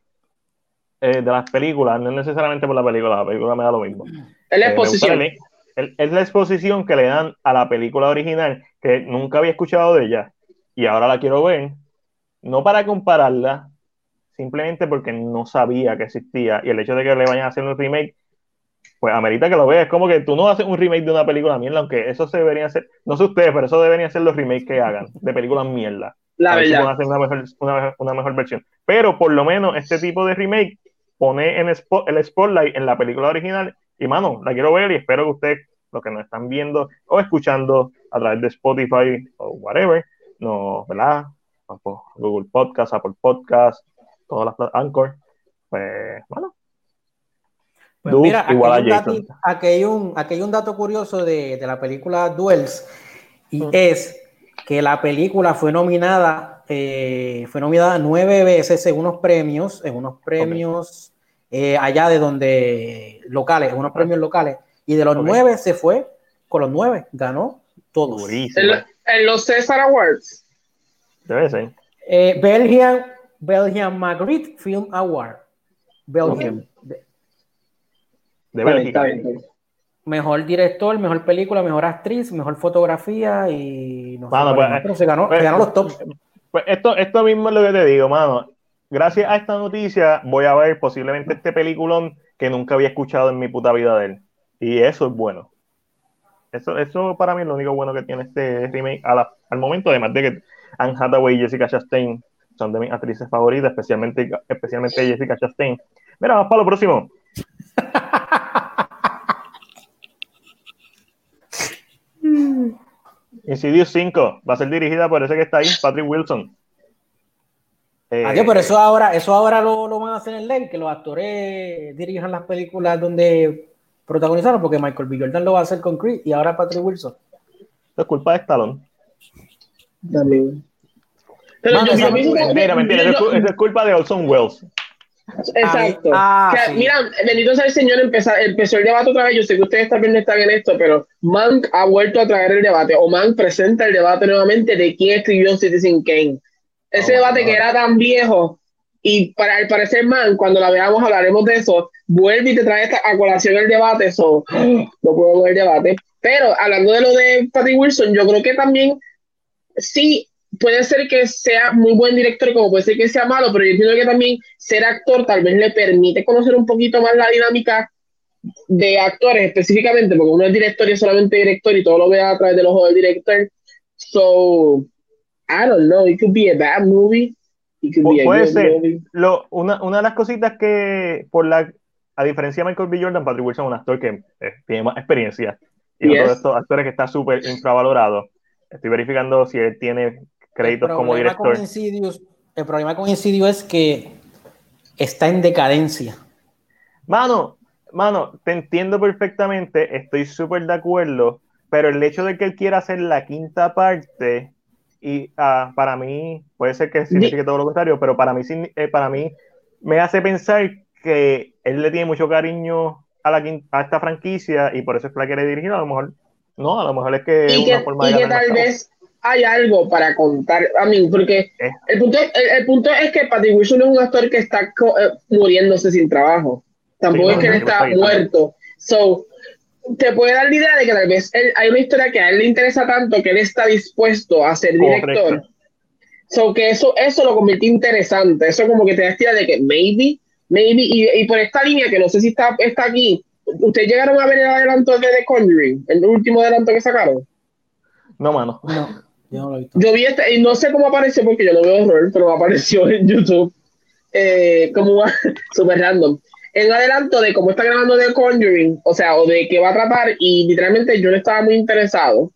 eh, de las películas, no necesariamente por la película, la película me da lo mismo. Es la eh, exposición. es la exposición que le dan a la película original, que nunca había escuchado de ella, y ahora la quiero ver, no para compararla, simplemente porque no sabía que existía, y el hecho de que le vayan a hacer un remake pues amerita que lo veas. Es como que tú no haces un remake de una película mierda, aunque eso se debería hacer, no sé ustedes, pero eso deberían ser los remakes que hagan de películas mierda. La verdad. Si hacer una mejor, una, una mejor, versión. Pero por lo menos este tipo de remake pone en spot, el spotlight en la película original y mano, la quiero ver y espero que ustedes, los que nos están viendo o escuchando a través de Spotify o whatever, no, ¿verdad? Google Podcast, Apple Podcast, todas las Anchor, pues bueno, pues mira, aquí hay, un, un, dato curioso de, la película Duels y es que la película fue nominada, eh, fue nominada nueve veces en unos premios, en unos premios eh, allá de donde locales, unos premios locales, y de los nueve se fue con los nueve, ganó todos. En, los César Awards. Debe ser. Eh, Belgian, Belgian Magritte Film Award. Belgium. Mejor director, mejor película, mejor actriz, mejor fotografía y no sé, pues, se ganó, pues, ganó los top. Pues esto, esto mismo es lo que te digo, mano. Gracias a esta noticia voy a ver posiblemente este peliculón que nunca había escuchado en mi puta vida de él. Y eso es bueno. Eso, eso para mí es lo único bueno que tiene este remake al momento, además de que Anne Hathaway y Jessica Chastain son de mis actrices favoritas, especialmente, especialmente Jessica Chastain. Mira, vamos para lo próximo. Insidious 5 va a ser dirigida por ese que está ahí, Patrick Wilson. Eh, Adiós, pero eso ahora, eso ahora lo, lo, van a hacer en ley, que los actores dirijan las películas donde protagonizaron, porque Michael B. Jordan lo va a hacer con Chris y ahora Patrick Wilson. es culpa de Stallone. También. mentira, mentira, eso es culpa de Olson Wells. Exacto. Ah, mira, bendito sea el Señor, empezó, empezó el debate otra vez. Yo sé que ustedes también están en esto, pero Mank ha vuelto a traer el debate, o Mank presenta el debate nuevamente de quién escribió Citizen Kane. Ese oh, debate que era tan viejo, y para al parecer Mank, cuando la veamos hablaremos de eso, vuelve y te trae esta, a colación el debate, eso no puedo ver el debate. Pero hablando de lo de Patty Wilson, yo creo que también sí puede ser que sea muy buen director, como puede ser que sea malo, pero yo entiendo que también ser actor tal vez le permite conocer un poquito más la dinámica de actores específicamente, porque uno es director y es solamente director y todo lo ve a través del ojo del director. So, I don't know, it could be a bad movie. It could be a Puede good ser. movie. Lo, una, una de las cositas que, por la, a diferencia de Michael B. Jordan, Patrick Wilson es un actor que eh, tiene más experiencia. Y Yes. otro de estos actores que está súper infravalorado. Estoy verificando si él tiene créditos el como problema director. Con Insidious, el problema con Insidious es que está en decadencia. Mano, mano, te entiendo perfectamente, estoy súper de acuerdo, pero el hecho de que él quiera hacer la quinta parte, y ah, para mí, puede ser que signifique todo lo contrario, pero para mí, eh, para mí me hace pensar que él le tiene mucho cariño a, la, quin- a esta franquicia y por eso es que la quiere dirigir, a lo mejor, no, a lo mejor es que es y una que, forma de y que ganar más tal vez hay algo para contar. A mí, porque Eh. el, punto, el, el punto es que Patrick Wilson es un actor que está eh, muriéndose sin trabajo. Tampoco Sí, es que él está muerto. So, te puede dar la idea de que tal vez él- hay una historia que a él le interesa tanto que él está dispuesto a ser director. Correcto. So, que eso, eso lo convirtió interesante. Eso como que te da idea de que maybe, maybe, y, y por esta línea que no sé si está, está aquí, ¿ustedes llegaron a ver el adelanto de The Conjuring? El último adelanto que sacaron. No, mano. No, yo no lo he visto. Yo vi este, y no sé cómo apareció porque yo no veo horror, pero apareció en YouTube eh, como super random. El adelanto de cómo está grabando The Conjuring, o sea, o de qué va a tratar, y literalmente yo no estaba muy interesado,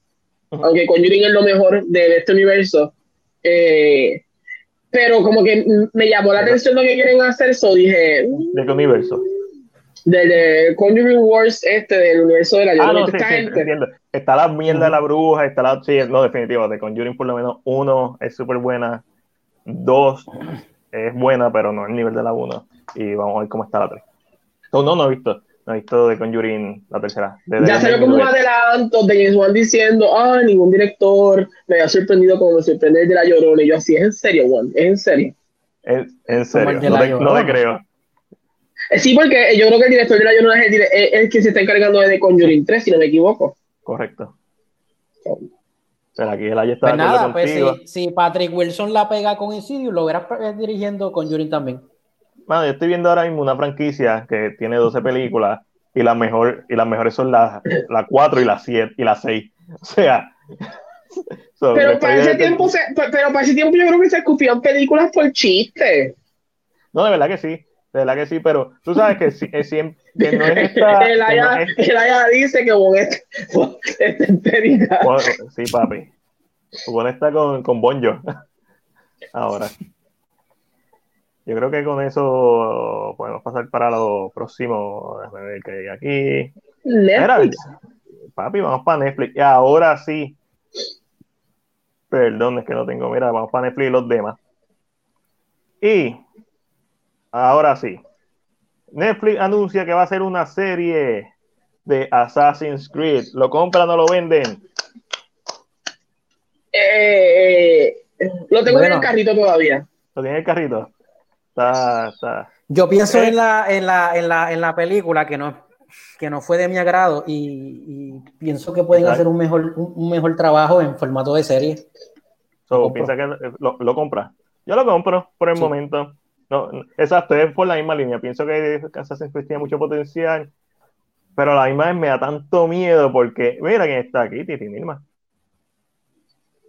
aunque Conjuring es lo mejor de, de este universo. eh, pero como que me llamó la atención lo que quieren hacer, so dije, ¿De qué universo? De, de Conjuring Wars este, del universo de la Ah, no, sí, esta sí, gente. entiendo. Está la mierda de la bruja, está la. Sí, no, definitivo. De Conjuring, por lo menos, uno es súper buena. Dos es buena, pero no al nivel de la uno. Y vamos a ver cómo está la tres. No, no, no he visto. No he visto de Conjuring la tercera. De- Ya salió como un de- adelanto de James Wan diciendo, ah, ningún director me había sorprendido como me sorprende el de La Llorona. Y yo así, es en serio, Juan, es en serio. En, serio, el de no te, no te creo. Sí, porque yo creo que el director de La Llorona es el, es el que se está encargando de The Conjuring 3, si no me equivoco. Correcto. Pero aquí el Aye está Pues nada, pues si, si Patrick Wilson la pega con Insidious, lo verás dirigiendo con Yuri también. Mano, yo estoy viendo ahora mismo una franquicia que tiene 12 películas y las mejor, y las mejores son las la 4 y las 7 y las 6. O sea. so, Pero para ese de- tiempo, se- pe- pero para ese tiempo yo creo que se escupían películas por chiste. No, de verdad que sí. De verdad que sí, pero tú sabes que, es siempre, que no es esta. el, que no Aya, es- el Aya dice que Bon es, Bon es entérica. bueno, sí, papi. Bueno, está con, con Bonjo. Ahora. Yo creo que con eso podemos pasar para lo próximo. Déjame ver qué hay aquí. Mira, Netflix. papi, vamos para Netflix. Y ahora sí. Perdón, es que no tengo. Mira, vamos para Netflix y los demás. Y ahora sí. Netflix anuncia que va a hacer una serie de Assassin's Creed. ¿Lo compran o lo venden? Eh, eh, lo tengo en el carrito todavía. ¿Lo tiene en el carrito? Está, está. Yo pienso Eh. en, la, en, la, en, la, en la película que no, que no fue de mi agrado y, y pienso que pueden Exacto. hacer un mejor, un, mejor trabajo en formato de serie. So, piensa que lo, lo compra. Yo lo compro por el Sí. momento. No, exacto, es por la misma línea. Pienso que Assassin's Creed tiene mucho potencial, pero a la misma vez me da tanto miedo porque, mira quién está aquí, Titi Milma.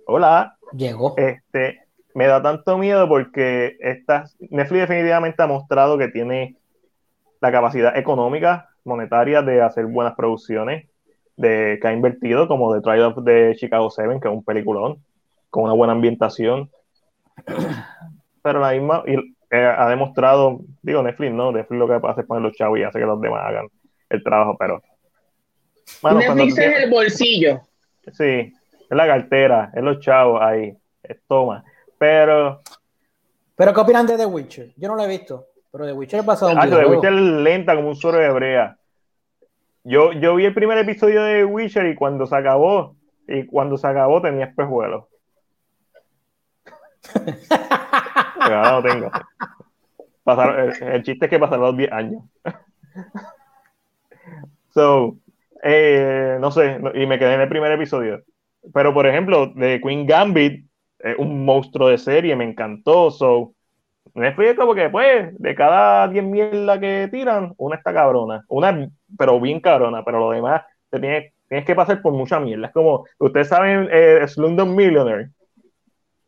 Hola, Llegó. este, me da tanto miedo porque estas, Netflix definitivamente ha mostrado que tiene la capacidad económica, monetaria de hacer buenas producciones, de que ha invertido como The Trial of the Chicago 7, que es un peliculón, con una buena ambientación. Pero la misma, y, eh, ha demostrado, digo Netflix, no, Netflix lo que hace es poner los chavos y hace que los demás hagan el trabajo, pero... Mano, Netflix es tienes- el bolsillo. Sí, es la cartera, es los chavos ahí, es toma. Pero, ¿Pero qué opinan de The Witcher? Yo no lo he visto, pero The Witcher es basado en ah, The. Witcher es lenta como un suero de brea. Yo, yo vi el primer episodio de The Witcher y cuando se acabó, y cuando se acabó tenía espejuelos. Pero ahora no tengo. Pasaron, el, el chiste es que pasaron los 10 años. so, eh, no sé, y me quedé en el primer episodio. Pero, por ejemplo, de Queen Gambit, es un monstruo de serie, me encantó. So, Netflix como que, pues, de cada 10 mierdas que tiran, una está cabrona. Una, pero bien cabrona, pero lo demás, te tienes, tienes que pasar por mucha mierda. Es como, ustedes saben, eh, Slumdog Millionaire.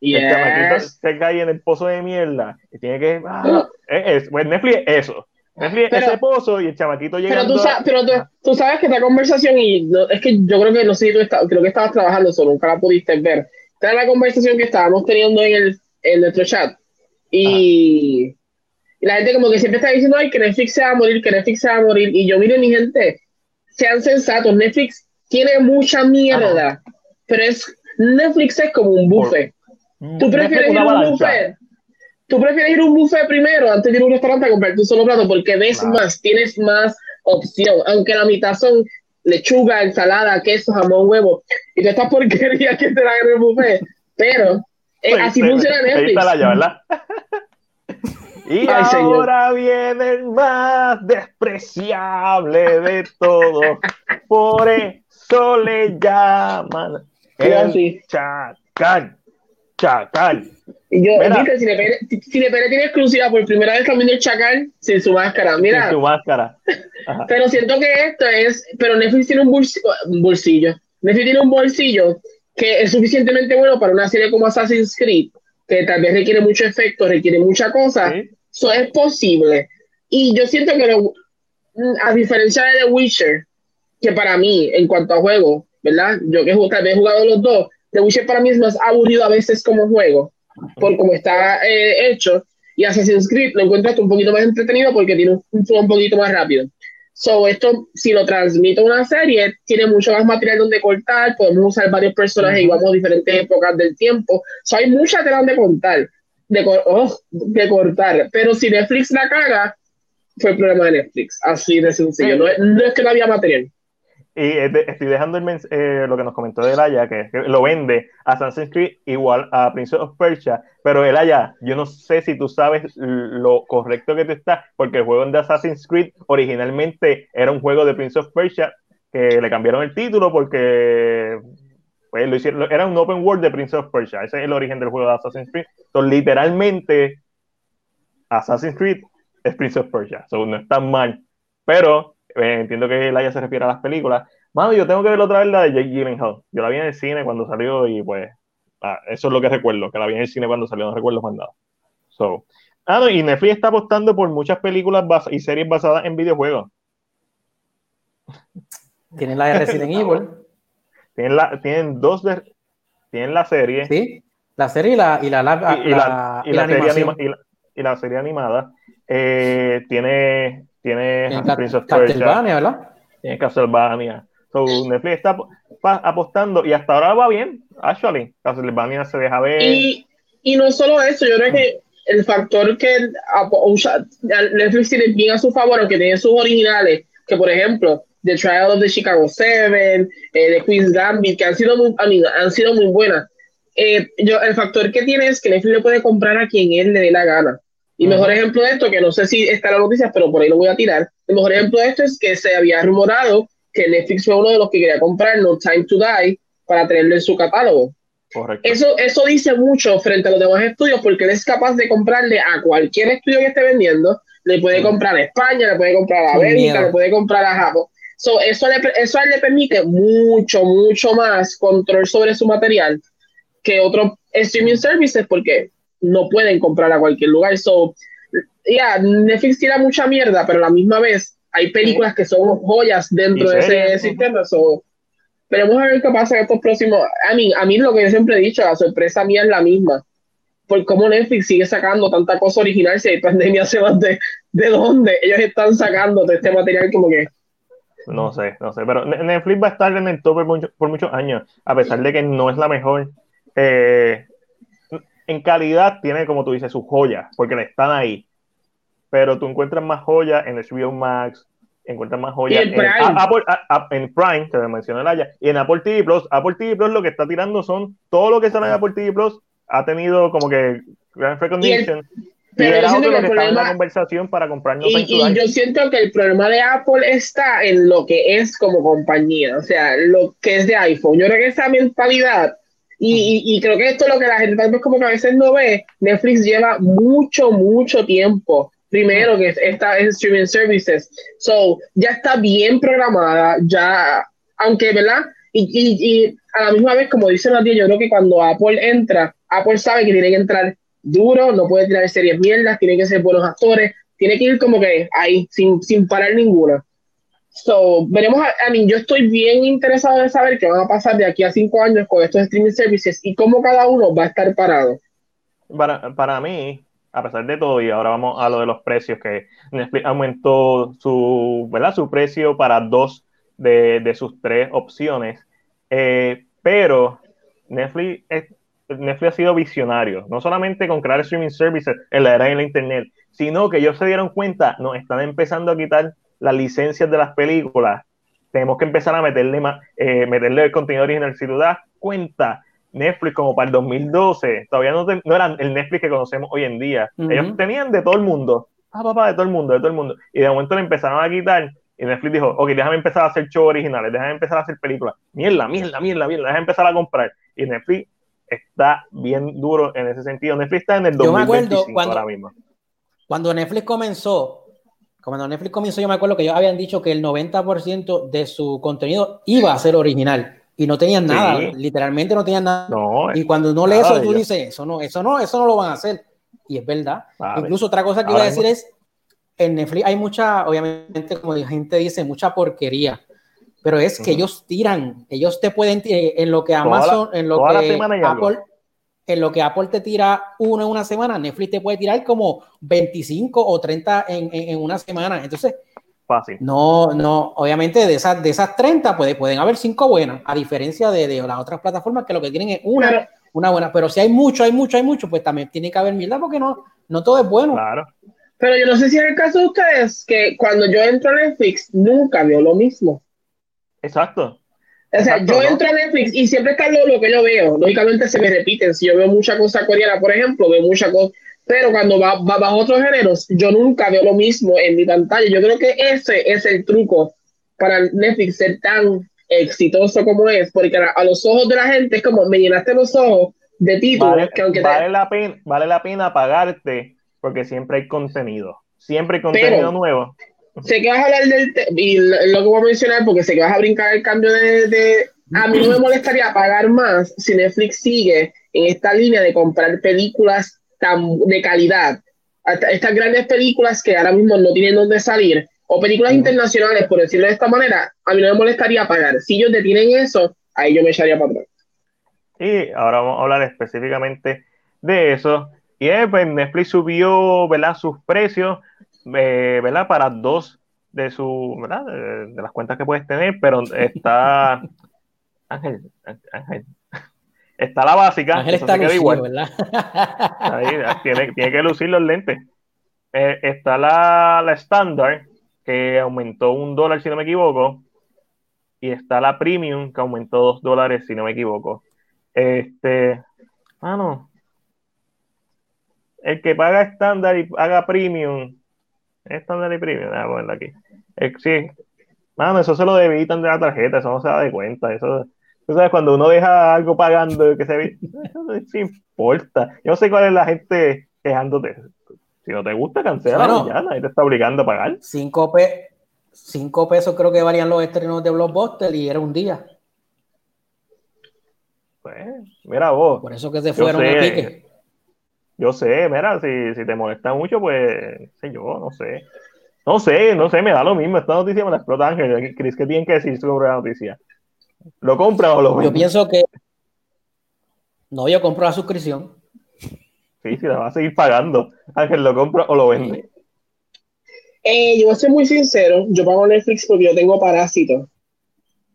El chamaquito se cae en el pozo de mierda y tiene que. Ah, es, pues Netflix eso. Netflix pero, ese pozo y el chamaquito llega. Pero, tú, pero tú, sabes que esta conversación, y es que yo creo que no sé si tú estabas, creo que estabas trabajando, solo nunca la pudiste ver. Esta es la conversación que estábamos teniendo en, el, en nuestro chat. Y, la gente, como que siempre está diciendo, ay, que Netflix se va a morir, que Netflix se va a morir. Y yo, mire, mi gente, sean sensatos. Netflix tiene mucha mierda, pero es Netflix es como un buffet. ¿Tú prefieres ir a un buffet? Tú prefieres ir a un buffet primero antes de ir a un restaurante a comprarte un solo plato porque ves más, tienes más opción, aunque la mitad son lechuga, ensalada, queso, jamón, huevo y todas estas porquerías que te dan en el buffet, pero eh, así funciona Netflix. Y ahora viene el más despreciable de todo. Por eso le llaman el chacal. Chacal. Y yo, viste, le, tiene exclusiva por primera vez también el chacal sin su máscara. Mira. Sin su máscara. Pero siento que esto es. Pero Netflix tiene un bolsillo, un bolsillo. Netflix tiene un bolsillo que es suficientemente bueno para una serie como Assassin's Creed, que tal vez requiere mucho efecto, requiere mucha cosa. Eso es posible. Y yo siento que, a diferencia de The Witcher, que para mí, en cuanto a juego, ¿verdad? Yo que tal vez he jugado los dos, The Witcher para mí es más aburrido a veces como juego, por cómo está eh, hecho. Y Assassin's Creed lo encuentras un poquito más entretenido porque tiene un flow un poquito más rápido. So, esto, si lo transmito a una serie, tiene mucho más material donde cortar, podemos usar varios personajes y vamos a diferentes épocas del tiempo. So, hay mucha tela donde contar, de, oh, de cortar. Pero si Netflix la caga, fue el problema de Netflix. Así de sencillo. No, no es que no había material. Y estoy dejando el eh, lo que nos comentó de Elaya, que, que, lo vende Assassin's Creed igual a Prince of Persia. Pero Elaya, yo no sé si tú sabes lo correcto que te está, porque el juego de Assassin's Creed originalmente era un juego de Prince of Persia, que le cambiaron el título porque pues, lo hicieron, era un open world de Prince of Persia. Ese es el origen del juego de Assassin's Creed. Entonces, literalmente, Assassin's Creed es Prince of Persia. So, no es tan mal. Pero eh, entiendo que Laia se refiere a las películas. Mano, yo tengo que ver otra vez la de Jake Gyllenhaal. Yo la vi en el cine cuando salió y pues ah, eso es lo que recuerdo, que la vi en el cine cuando salió, no recuerdo más nada. So. Ah, no, y Netflix está apostando por muchas películas y series basadas en videojuegos. Tienen la de Resident Evil. Tienen, la, tienen dos de, tienen la serie. Sí, la serie y la, y la, la, y, la, y la, serie, anima, y la, serie animada. Eh, tiene tiene Prince of Castlevania, ¿verdad? Tiene Castlevania. So, Netflix está apostando y hasta ahora va bien, actually. Castlevania se deja ver. Y, y no solo eso, yo creo que el factor que Netflix tiene bien a su favor, aunque tiene sus originales, que por ejemplo, The Trial of the Chicago Seven, eh, The Queen's Gambit, que han sido muy, han sido muy buenas. Eh, yo, el factor que tiene es que Netflix le puede comprar a quien él le dé la gana. Y mejor ejemplo de esto, que no sé si está en las noticias, pero por ahí lo voy a tirar. El mejor ejemplo de esto es que se había rumorado que Netflix fue uno de los que quería comprar No Time to Die para tenerlo en su catálogo. Eso, eso dice mucho frente a los demás estudios porque él es capaz de comprarle a cualquier estudio que esté vendiendo, le puede comprar a España, le puede comprar a Bélgica, le puede comprar a Japón. So, eso, le, eso le permite mucho, mucho más control sobre su material que otros streaming services porque no pueden comprar a cualquier lugar. So, ya, Netflix tira mucha mierda, pero a la misma vez hay películas que son joyas dentro de ese sistema. So, veremos a ver qué pasa en estos próximos. A mí, a mí lo que yo siempre he dicho, la sorpresa mía es la misma. Por cómo Netflix sigue sacando tanta cosa original si hay pandemia se de, de dónde ellos están sacando de este material como que no sé, no sé, pero Netflix va a estar en el tope por, por muchos años, a pesar de que no es la mejor. Eh, en calidad tiene, como tú dices, sus joyas, porque le están ahí. Pero tú encuentras más joyas en HBO Max, encuentras más joyas en, Prime? Apple, en Prime, que me mencioné allá, y en Apple TV Plus. Apple TV Plus lo que está tirando son todo lo que sale en Apple TV Plus ha tenido como que gran recognition. Pero yo siento que el problema, la conversación para comprarnos y, y yo siento que el problema de Apple está en lo que es como compañía, o sea, lo que es de iPhone. Yo creo que esa mentalidad y, y, creo que esto es lo que la gente tal vez como que a veces no ve. Netflix lleva mucho, mucho tiempo. Primero que está en streaming services. So, ya está bien programada, ya, aunque, ¿verdad? Y, y, y a la misma vez, como dice Nadia, yo creo que cuando Apple entra, Apple sabe que tiene que entrar duro, no puede tirar series mierdas, tiene que ser buenos actores, tiene que ir como que ahí, sin, sin parar ninguna. So, veremos, a, mí, yo estoy bien interesado en saber qué va a pasar de aquí a cinco años con estos streaming services y cómo cada uno va a estar parado. Para, para mí, a pesar de todo, y ahora vamos a lo de los precios, que Netflix aumentó su, ¿verdad? su precio para dos de, de sus tres opciones, eh, pero Netflix, Netflix ha sido visionario, no solamente con crear streaming services en la era de la Internet, sino que ellos se dieron cuenta, nos están empezando a quitar las licencias de las películas, tenemos que empezar a meterle, eh, meterle el contenido original. Si tú das cuenta, Netflix como para el 2012, todavía no, no eran el Netflix que conocemos hoy en día. Ellos tenían de todo el mundo, ah, papá, de todo el mundo, de todo el mundo. Y de momento le empezaron a quitar y Netflix dijo, ok, déjame empezar a hacer shows originales, déjame empezar a hacer películas. Mierda, mierda, mierda, mierda, déjame empezar a comprar. Y Netflix está bien duro en ese sentido. Netflix está en el 2025 cuando, ahora mismo. Cuando Netflix comenzó, cuando Netflix comenzó, yo me acuerdo que ellos habían dicho que el 90% de su contenido iba a ser original y no tenían nada, literalmente no tenían nada. y cuando uno lee eso, tú dices, eso no, eso no, eso no lo van a hacer. Y es verdad. Incluso otra cosa que iba a decir es, en Netflix hay mucha, obviamente, como la gente dice, mucha porquería. Pero es que ellos tiran, ellos te pueden, eh, en lo que Amazon, en lo que Apple, en lo que Apple te tira uno en una semana, Netflix te puede tirar como 25 o 30 en, en, una semana. Entonces, Fácil. No, no, obviamente de esas, de esas 30 puede, pueden haber 5 buenas, a diferencia de, de, las otras plataformas que lo que tienen es una, una buena. Pero si hay mucho, hay mucho, hay mucho, pues también tiene que haber mierda porque no, no todo es bueno. Claro. Pero yo no sé si es el caso de ustedes, que cuando yo entro a Netflix nunca veo lo mismo. Exacto. O sea, yo entro a Netflix y siempre está lo, lo, que yo veo. Lógicamente se me repiten. Si yo veo mucha cosa coreana, por ejemplo, veo mucha cosa pero cuando va, va bajo otros géneros, yo nunca veo lo mismo en mi pantalla. Yo creo que ese es el truco para Netflix ser tan exitoso como es, porque a, los ojos de la gente es como me llenaste los ojos de títulos vale, que aunque vale, la pena, vale la pena pagarte porque siempre hay contenido, siempre hay contenido nuevo. Sé que vas a hablar del y lo, que voy a mencionar porque sé que vas a brincar el cambio de, de a mí no me molestaría pagar más si Netflix sigue en esta línea de comprar películas de calidad. Estas grandes películas que ahora mismo no tienen dónde salir, o películas internacionales, por decirlo de esta manera, a mí no me molestaría pagar. Si ellos detienen eso, ahí yo me echaría para atrás. Y ahora vamos a hablar específicamente de eso. Y pues Netflix subió ¿verdad? sus precios eh, ¿verdad? para dos de, su, ¿verdad? De, las cuentas que puedes tener, pero está Ángel, Ángel, Está la básica. Ángel está igual. ¿verdad? tiene, tiene, que lucir los lentes. Eh, está la, la estándar, que aumentó un dólar, si no me equivoco. Y está la premium, que aumentó dos dólares, si no me equivoco. Este. Ah, no. El que paga estándar y paga premium. Estándar y premium. Voy a ponerlo aquí. Eh, sí. Mano, eso se lo debitan de la tarjeta, eso no se da de cuenta. Eso Tú sabes, cuando uno deja algo pagando, que se eso no importa. Yo no sé cuál es la gente quejándote. Si no te gusta, cancela bueno, ya, nadie te está obligando a pagar. Cinco, pesos creo que valían los estrenos de Blockbuster y era un día. Pues, mira vos. Por eso que se fueron sé, Yo sé, mira, si, si te molesta mucho, pues, sé yo, no sé. No sé, no sé, me da lo mismo. Esta noticia me la explota Ángel. Cris, ¿qué tienen que decir sobre la noticia? ¿Lo compra o lo vende? Yo pienso que. No, yo compro la suscripción. Sí, sí, la va a seguir pagando. Ángel, ¿lo compra o lo vende? Eh, yo voy a ser muy sincero. Yo pago Netflix porque yo tengo parásitos.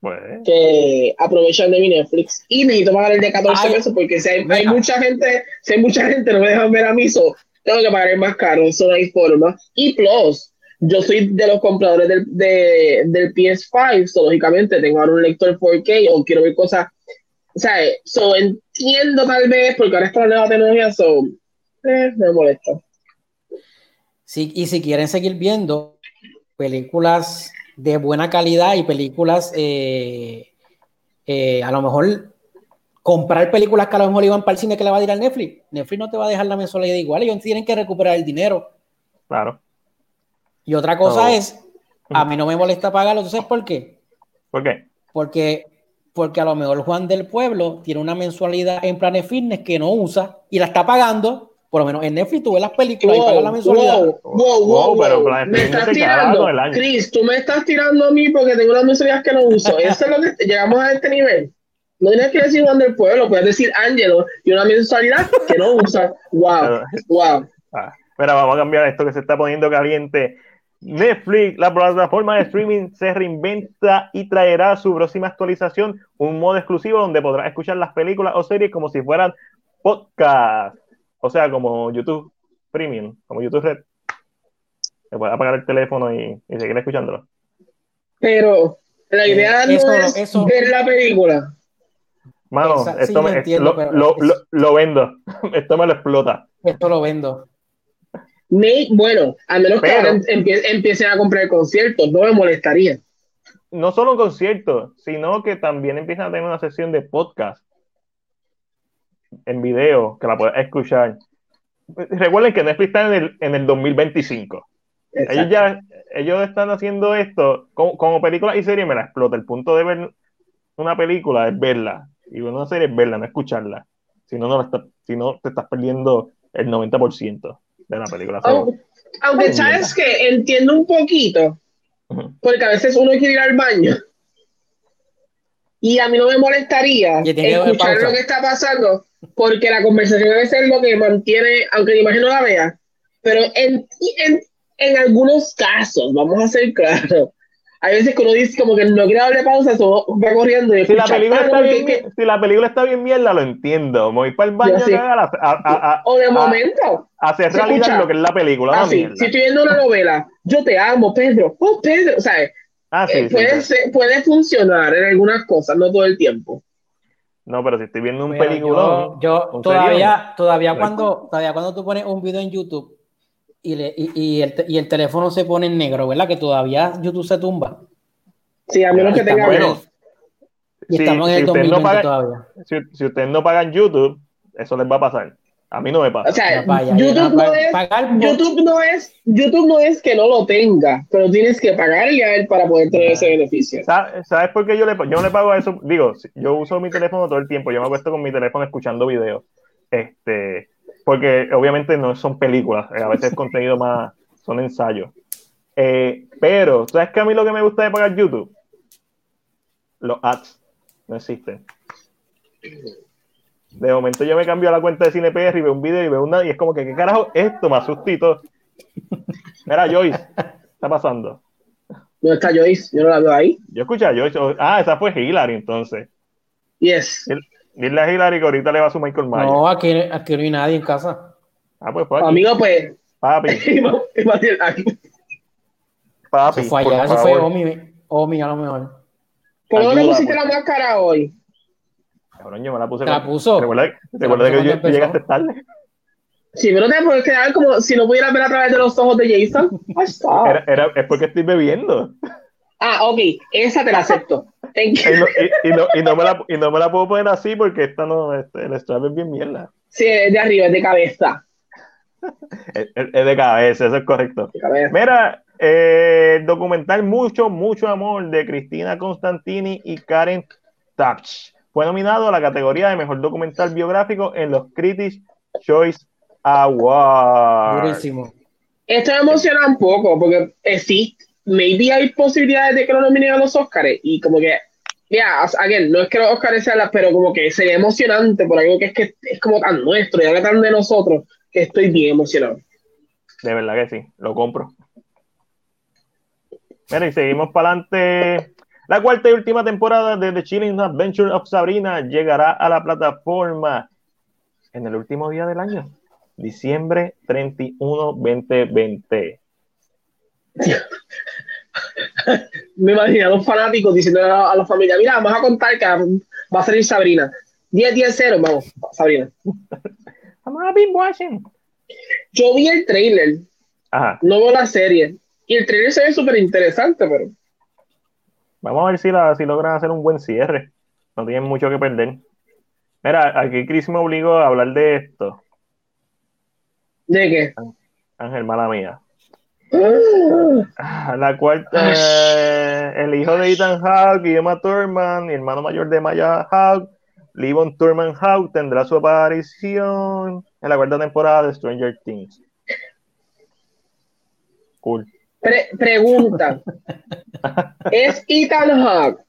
Pues. Que aprovechan de mi Netflix. Y necesito pagar el de 14 pesos porque si hay, mucha gente, si hay mucha gente, no me dejan ver a mí, so, tengo que pagar el más caro. Eso no hay forma. Y Plus yo soy de los compradores del, de, del PS5, lógicamente tengo ahora un lector 4K o quiero ver cosas. O sea, so, entiendo tal vez, porque ahora está la nueva tecnología, so, eh, me molesta. Sí, y si quieren seguir viendo películas de buena calidad y películas, eh, eh, a lo mejor comprar películas que a lo mejor iban para el cine que le va a ir al Netflix. Netflix no te va a dejar la mensualidad igual, ellos tienen que recuperar el dinero. Claro. Y otra cosa es, a mí no me molesta pagarlo, ¿tú sabes por qué? ¿Por qué? Porque porque a lo mejor Juan del Pueblo tiene una mensualidad en Planet Fitness que no usa y la está pagando. Por lo menos en Netflix tú ves las películas y pagas la mensualidad. Wow, wow, wow, wow. Me estás tirando, Chris, tú me estás tirando a mí porque tengo unas mensualidades que no uso. Eso es lo que llegamos a este nivel. No tienes que decir Juan del Pueblo, puedes decir Ángelo y una mensualidad que no usa. Wow, wow. Ah, mira, vamos a cambiar esto que se está poniendo caliente. Netflix, la plataforma de streaming, se reinventa y traerá su próxima actualización, un modo exclusivo donde podrás escuchar las películas o series como si fueran podcast. O sea, como YouTube Premium, como YouTube Red. Se puede apagar el teléfono y, seguir escuchándolo. Pero la idea no es ver la película. Mano, esto me, lo, lo, vendo. esto me lo explota. Esto lo vendo bueno, a menos que empiecen a comprar conciertos, no me molestaría. No solo conciertos, sino que también empiezan a tener una sesión de podcast en video que la puedes escuchar. Recuerden que Netflix está en el, en el 2025. Ellos ya ellos están haciendo esto como, película y serie, me la explota. El punto de ver una película es verla. Y una serie es verla, no escucharla. Si no, no si no te estás perdiendo el 90% de la película. Aunque, sabes que entiendo un poquito, porque a veces uno quiere ir al baño. Y a mí no me molestaría escuchar lo que está pasando, porque la conversación debe ser lo que mantiene, aunque la imagen no la vea, pero en, en, en algunos casos, vamos a ser claros, hay veces que uno dice como que no quiere darle pausa, eso va corriendo. si, la película está bien, si la película está bien mierda, lo entiendo. voy para el baño a, O de momento. hacer realidad lo que es la película. si estoy viendo una novela, yo te amo, Pedro. Oh, Pedro. O sea, ah, eh, puede, puede funcionar en algunas cosas, no todo el tiempo. No, pero si estoy viendo un película. Yo, todavía, todavía cuando, todavía cuando tú pones un video en YouTube y, le, y, el, y, el, teléfono se pone en negro, ¿verdad? Que todavía YouTube se tumba. Sí, a menos que tenga bueno, Y estamos en el 2020 todavía. Si, si ustedes no pagan YouTube, eso les va a pasar. A mí no me pasa. O sea, YouTube, no es, YouTube, no es, YouTube no es que no lo tenga, pero tienes que pagarle a él para poder tener ese beneficio. ¿Sabes por qué yo le, yo le pago eso? Digo, yo uso mi teléfono todo el tiempo, yo me acuesto con mi teléfono escuchando videos. Este, porque obviamente no son películas, eh, a veces contenido más, son ensayos. Eh, pero, ¿sabes qué a mí lo que me gusta de pagar YouTube? Los ads no existen. De momento yo me cambio a la cuenta de CinePR y veo un video y veo una y es como que, ¿qué carajo esto? Me asustito. Mira, Joyce, ¿qué está pasando? ¿Dónde está Joyce? Yo no la veo ahí. Yo escuché a Joyce. Ah, esa fue Hillary entonces. Yes. Dile a Hillary que ahorita le va a su Michael Myers. No, aquí, aquí no hay nadie en casa. Ah, pues fue Amigo, pues. Papi. Papi. Se fue allá, se fue Omi, Omi a lo mejor. ¿Por dónde pusiste la máscara hoy? Cabrón, yo me la puse. ¿Te la puso? ¿Recuerda, que yo, llegaste tarde? Sí, pero te puedes quedar como si no pudieras ver a través de los ojos de Jason. Era, era, es porque estoy bebiendo. Ah, ok, esa te la acepto. Y no, y, no, y, no me la, y no me la puedo poner así porque esta no, este, el strap es bien mierda. Sí, es de arriba, es de cabeza. es, es, de cabeza, eso es correcto. Mira, eh, documental Mucho, Mucho Amor de Cristina Constantini y Karen Touch. Fue nominado a la categoría de mejor documental biográfico en los Critics Choice Awards. Buenísimo. Esto me emociona un poco porque existe maybe hay posibilidades de que lo nominen a los Oscars y como que, ya, yeah, no es que los Oscars sean las, pero como que sería emocionante por algo que es que es como tan nuestro y algo tan de nosotros que estoy bien emocionado. De verdad que sí, lo compro. Mira, y seguimos para adelante. La cuarta y última temporada de The Chilling Adventure of Sabrina llegará a la plataforma en el último día del año, diciembre 31, 2020. Me imagino a los fanáticos diciendo a, la familia, mira, vamos a contar que va a salir Sabrina. 10, 10, 0, vamos, Sabrina. Vamos a binge watching. Yo vi el trailer, no veo la serie, y el trailer se ve súper interesante, pero... Vamos a ver si, la, si logran hacer un buen cierre. No tienen mucho que perder. Mira, aquí Chris me obligó a hablar de esto. ¿De qué? Ángel, mala mía. Ah, La cuarta, eh, el hijo de Ethan Hawke y Emma Thurman, y hermano mayor de Maya Hawke, Levon Thurman Hawke, tendrá su aparición en la cuarta temporada de Stranger Things. Cool. Pre- pregunta. ¿Es Ethan Hawke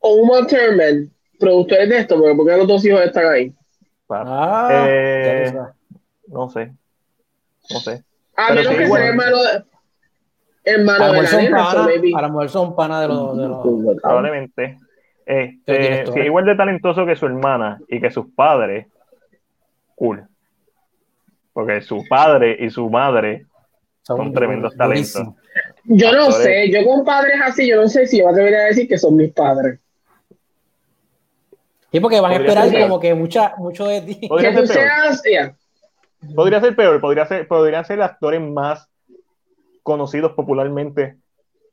o Uma Thurman productores de esto? Porque, porque los dos hijos están ahí. Ah, Eh. No sé. No sé. A Pero menos sí, que sea hermano de, hermano A lo de mejor la son nena, so pana, maybe. a lo mejor son pana de los. De los Probablemente. Este, si es igual de talentoso que su hermana y que sus padres, cool. Porque su padre y su madre son tremendos talentos. Yo no Actores. sé, yo con padres así, yo no sé si yo me a decir que son mis padres. Sí, porque van a esperar ser. como que mucha, mucho de ti. Podría Que tú ser peor. seas. Podría ser peor, podría ser, podrían ser actores más conocidos popularmente.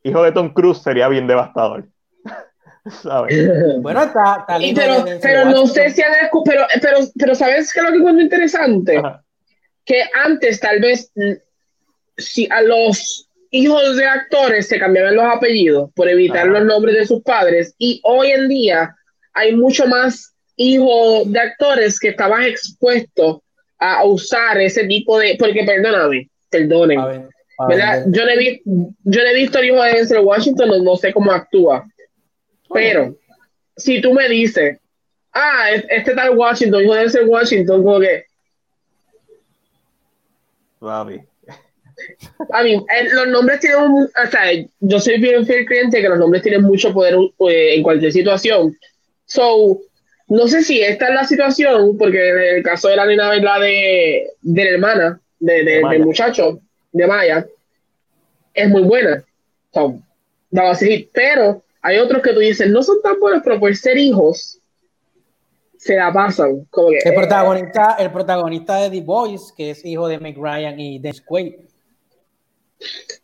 Hijo de Tom Cruise sería bien devastador. ¿Sabes? Bueno, está, está lindo pero, de pero no sé si han pero, pero, pero ¿sabes qué es lo que encuentro interesante? Ajá. Que antes tal vez si a los hijos de actores se cambiaban los apellidos por evitar los nombres de sus padres y hoy en día hay mucho más hijos de actores que estaban expuestos a usar ese tipo de porque perdóname, perdonen, A ver, a ¿verdad? ver. Yo no he, vi- yo no he visto el hijo de Denzel Washington, no, no sé cómo actúa. Pero si tú me dices, ah, es- este tal Washington, hijo de Denzel Washington, como que, Papi. A mí, eh, los nombres tienen, un- o sea, yo soy bien fiel creyente que los nombres tienen mucho poder eh, en cualquier situación. So, no sé si esta es la situación, porque en el caso de la nena, ¿verdad? De, de la hermana, de, de- Maya. del muchacho, de Maya, es muy buena. So, daba ese hit. Pero hay otros que tú dices, no son tan buenos, pero por ser hijos, se la pasan. Como que, El protagonista, el protagonista de The Boys, que es hijo de Meg Ryan y Dennis Quaid.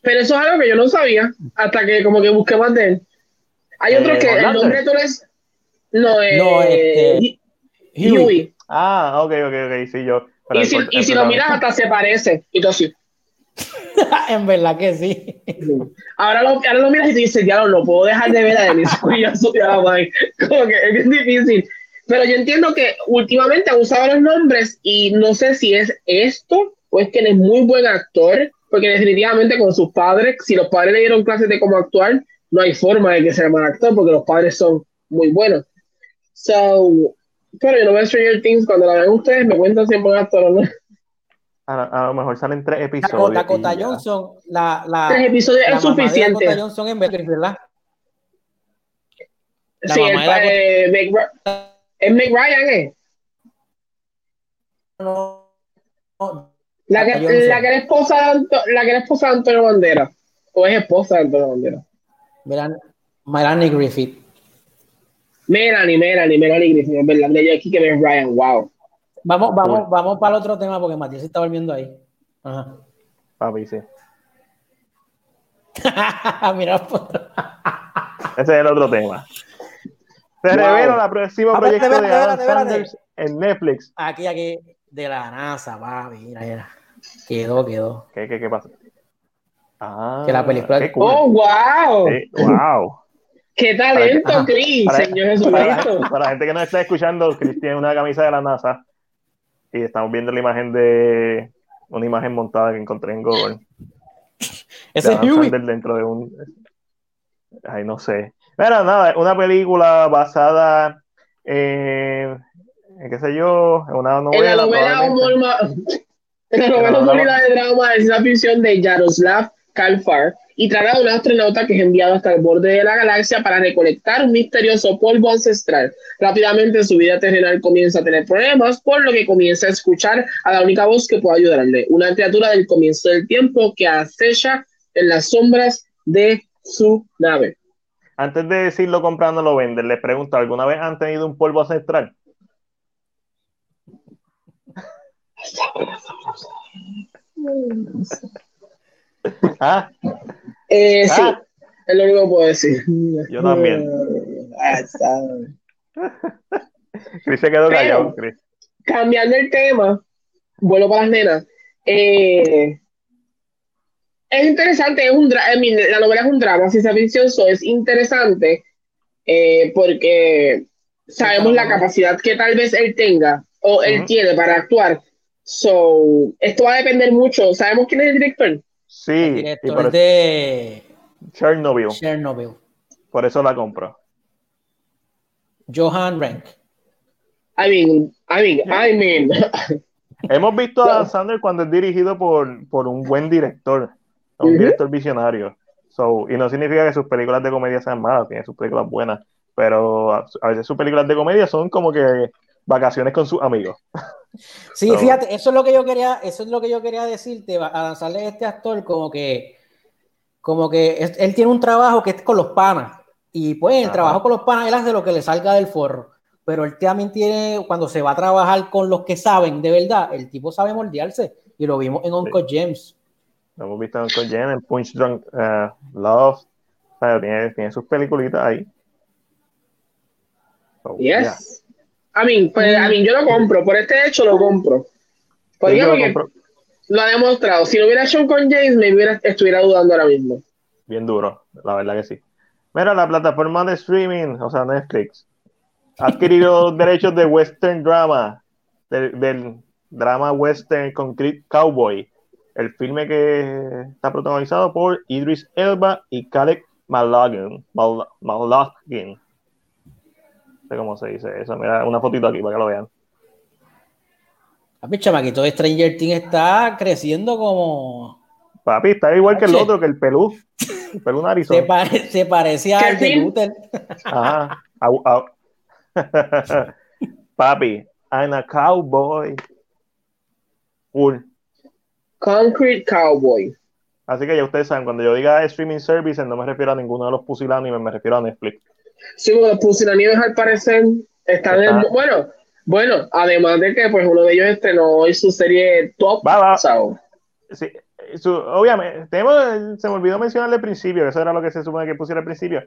Pero eso es algo que yo no sabía hasta que como que busqué más de él. Hay Eh, otros que el Hollander. nombre tú les... No, eh, No, este, Hu- Huey. Huey. Ah, ok, ok, ok, sí, yo. pero Y el si, y el si lo miras hasta se parece. Y tú así. en verdad que sí. Ahora lo, ahora lo miras y te dices, ya no, no puedo dejar de ver a Denis Cuyazo de la madre. Como que es bien difícil. Pero yo entiendo que últimamente han usado los nombres y no sé si es esto o es que él es muy buen actor, porque definitivamente con sus padres, si los padres le dieron clases de cómo actuar, no hay forma de que sea mal actor porque los padres son muy buenos. So, pero yo no veo Stranger Things, cuando la vean ustedes me cuentan si es buen actor o no. A, a lo mejor salen tres episodios. Dakota, Dakota. Johnson, la, la, Tres episodios la es mamá de suficiente. Dakota Johnson en Beatriz, ¿verdad? La Sí, mamá el, de Dakota- eh, Meg Ra- es Meg Ryan, ¿eh? No, no, La que, Dakota Johnson. la que era esposa de Anto- la que era esposa de Antonio Bandera. O es esposa de Antonio Bandera. Melan- Melanie Griffith. Melanie, Melanie, Melanie Griffith, es verdad. De aquí que Meg Ryan, wow. Vamos, vamos, vamos para el otro tema porque Matías se está volviendo ahí. Ajá. Papi, sí. Mira, pues. Ese es el otro tema. Se Wow. revela el próximo Ah, proyecto espérate, de Adam. Sanders en Netflix. aquí, aquí, de la NASA, va, mira, mira. Quedó, quedó. ¿Qué, qué, qué pasa? Ah, Que la película- qué cool. Oh, wow. Sí, wow. Qué talento, Para- Chris, Para, Señor Jesucristo. para la gente que nos está escuchando, Chris tiene una camisa de la NASA y estamos viendo la imagen de una imagen montada que encontré en Google. Ese de es Adam Huey. Dentro de un. Ay, no sé. Pero nada, una película basada en. en qué sé yo, en una En novela. la novela en la novela novela- homónima de drama de ciencia ficción de Jaroslav Kalfar y trata de un astronauta que es enviado hasta el borde de la galaxia para recolectar un misterioso polvo ancestral. Rápidamente su vida terrenal comienza a tener problemas, por lo que comienza a escuchar a la única voz que puede ayudarle, una criatura del comienzo del tiempo que acecha en las sombras de su nave. Antes de decirlo comprando lo venden, les pregunto, ¿alguna vez han tenido un polvo ancestral? ¿Ah? Eh, sí, Ah. es lo único que puedo decir. Yo también. Ah. Chris se quedó callado, Chris. cambiando el tema, vuelvo para las nenas. Eh, Es interesante, es un la novela es un drama, si ficción, so es interesante eh, porque sabemos la capacidad que tal vez él tenga o él tiene para actuar. So, esto va a depender mucho. ¿Sabemos quién es el director? Sí, el director de Chernobyl. Chernobyl. Por eso la compro. Johan Rank. I mean, I mean, I mean. Hemos visto a Sander cuando es dirigido por, por un buen director, un director visionario. So, y no significa que sus películas de comedia sean malas, tiene sus películas buenas, pero a, veces sus películas de comedia son como que vacaciones con sus amigos. Sí, fíjate, eso es lo que yo quería, eso es lo que yo quería decirte, a lanzarle a este actor como que, como que él tiene un trabajo que es con los panas, y pues el trabajo con los panas él hace lo que le salga del forro pero él también tiene, cuando se va a trabajar con los que saben de verdad, el tipo sabe moldearse, y lo vimos en Uncle James. Lo hemos visto en Uncle James, en Punch Drunk uh, Love, tiene, tiene, sus peliculitas ahí. yes. I mean, pues, I mean, yo lo compro, por este hecho lo compro. Porque, lo, lo, ha demostrado. Si lo hubiera hecho con James, me hubiera, estuviera dudando ahora mismo. Bien duro, la verdad que sí. Mira, la plataforma de streaming, o sea, Netflix, ha adquirido derechos de western drama, del, drama western con Cowboy, el filme que está protagonizado por Idris Elba y Caleb. Malagin. No sé cómo se dice eso. Mira, una fotito aquí para que lo vean. Papi, chamaquito de Stranger Things está creciendo como. Papi, está igual que el otro, que el pelú. El pelú narizón. Se, se parecía al de Luther. Ajá. Papi, I'm a cowboy. Cool. Concrete Cowboy. Así que ya ustedes saben, cuando yo diga streaming services, no me refiero a ninguno de los pusilánimes, me refiero a Netflix. Sí, porque los pusilánimes al parecer están en. Bueno, bueno, además de que pues uno de ellos estrenó hoy su serie Top. Va, Sí, obviamente, se me olvidó mencionarle al principio, eso era lo que se supone que pusiera al principio.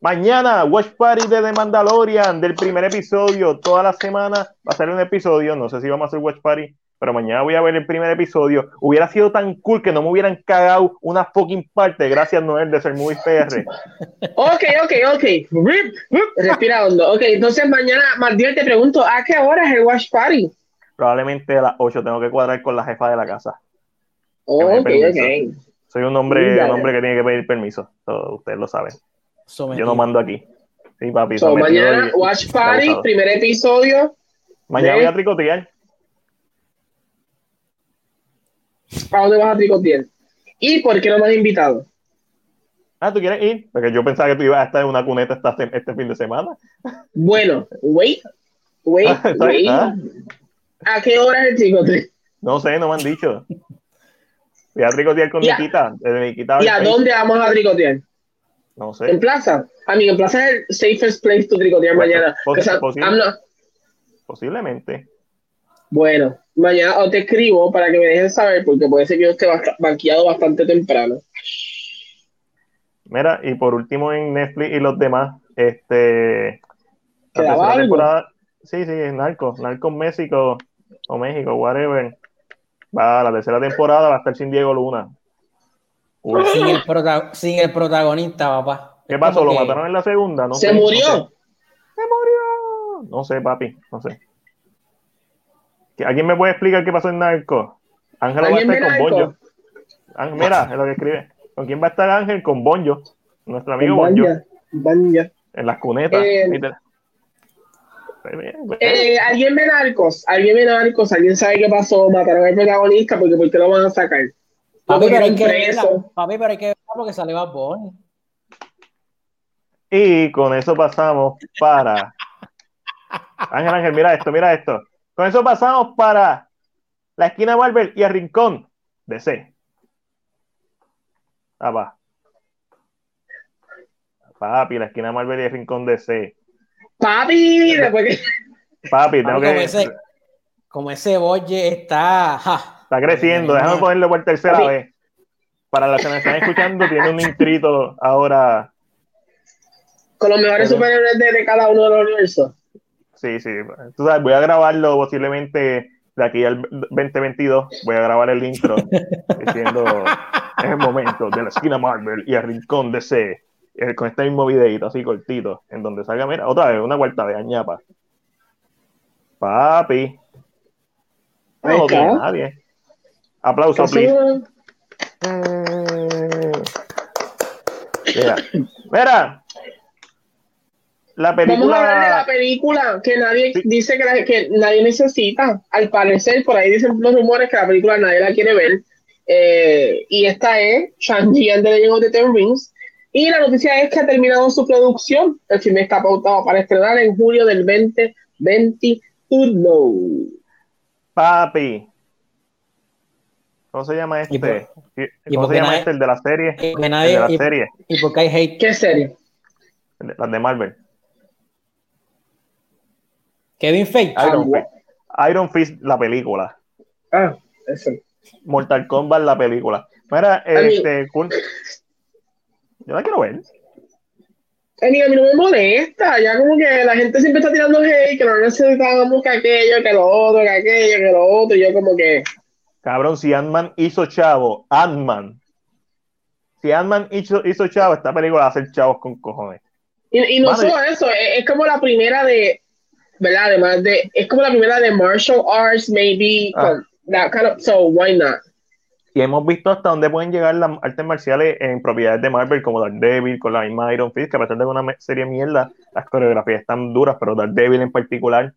Mañana, Watch Party de The Mandalorian, del primer episodio. Toda la semana va a ser un episodio. No sé si vamos a hacer Watch Party, pero mañana voy a ver el primer episodio. Hubiera sido tan cool que no me hubieran cagado una fucking parte. Gracias, Noel, de ser muy PR. Ok, ok, ok. Respira hondo. Ok, entonces mañana, Mardiel, te pregunto, ¿a qué hora es el Watch Party? Probablemente a las 8. Tengo que cuadrar con la jefa de la casa. ok, ok. Soy un hombre, un hombre que tiene que pedir permiso. ustedes lo saben. Yo no mando aquí. Sí, papi. mañana, Watch Party, primer episodio. Mañana voy a tricotear. ¿A dónde vas a tricotear? ¿Y por qué no me has invitado? Ah, ¿tú quieres ir? Porque yo pensaba que tú ibas a estar en una cuneta este fin de semana. Bueno, wait, wait, wait. Ah. ¿A qué hora es el tricote? No sé, no me han dicho. Voy a tricotear con Nikita. ¿Y a dónde vamos a tricotear? No sé. En plaza. A mí, en plaza es el safest place to tricotear mañana. posiblemente. Bueno, mañana te escribo para que me dejes saber, porque puede ser que yo esté banqueado bastante temprano. Mira, y por último en Netflix y los demás, este. La Sí, sí, Narco, Narco México o México, whatever. Va, la tercera temporada va a estar sin Diego Luna. Sin el, sin el, protagonista, papá. ¿Qué pasó? ¿Lo mataron en la segunda? No ¿Se murió? Se murió. No sé, papi, no sé. ¿Alguien me puede explicar qué pasó en Narco? Ángel va a estar con Bonjo. mira, es lo que escribe. ¿Con quién va a estar Ángel? Con Bonjo. Nuestro amigo Bonjo. En las cunetas. Eh, eh, alguien ve narcos, alguien ve narcos, alguien sabe qué pasó, mataron al protagonista porque ¿por qué lo van a sacar? Papi, pero hay que verla, papi, pero hay que verla porque sale Bad Bunny. Y con eso pasamos para. Ángel, Ángel, mira esto, mira esto. Con eso pasamos para la esquina Marvel y el rincón de C. Papá. Papi, la esquina Marvel y el rincón de C. Papi, después que. Papi, tengo que. Como ese, como ese bolle está. Está creciendo, déjame ponerlo por tercera vez. Para las que me están escuchando, tiene un inscrito ahora. Con los mejores superhéroes de, cada uno de los universos. Sí, sí. Tú sabes, voy a grabarlo posiblemente de aquí al 2022 voy a grabar el intro diciendo es el momento de la esquina Marvel y el rincón de C eh, con este mismo videito así cortito en donde salga, mira, otra vez, una vuelta de añapa. Papi. No, tiene nadie. Aplauso, please. Mira, mira, la película... Vamos a hablar de la película que nadie dice que, que, nadie necesita. Al parecer, por ahí dicen los rumores que la película nadie la quiere ver. Eh, y esta es Shang-Chi and the Legend of the Ten Rings. Y la noticia es que ha terminado su producción. El filme está pautado para estrenar en julio del 2021. Papi. ¿Cómo se llama este? ¿Cómo se llama este? El de la serie. el de la serie. ¿Y por qué hay hate? ¿Qué serie? Las de Marvel. Kevin Feige. Iron, Fist. Iron Fist, la película. Ah, eso. Mortal Kombat, la película. Mira, este. Yo la quiero ver. A mí, a mí no me molesta, ya como que la gente siempre está tirando hate, que no necesitábamos que aquello, que lo otro, que aquello, que lo otro, y yo como que... Cabrón, si Ant-Man hizo chavo, Ant-Man. Si Ant-Man hizo, hizo chavo, esta película va a hacer chavos con cojones. Y, y no solo eso, es, como la primera de, ¿verdad? Además de, es como la primera de martial arts, maybe, ah. that kind of, so why not? Y hemos visto hasta dónde pueden llegar las artes marciales en propiedades de Marvel, como Daredevil, con la misma Iron Fist, que a pesar de una serie mierda, las coreografías están duras, pero Daredevil en particular,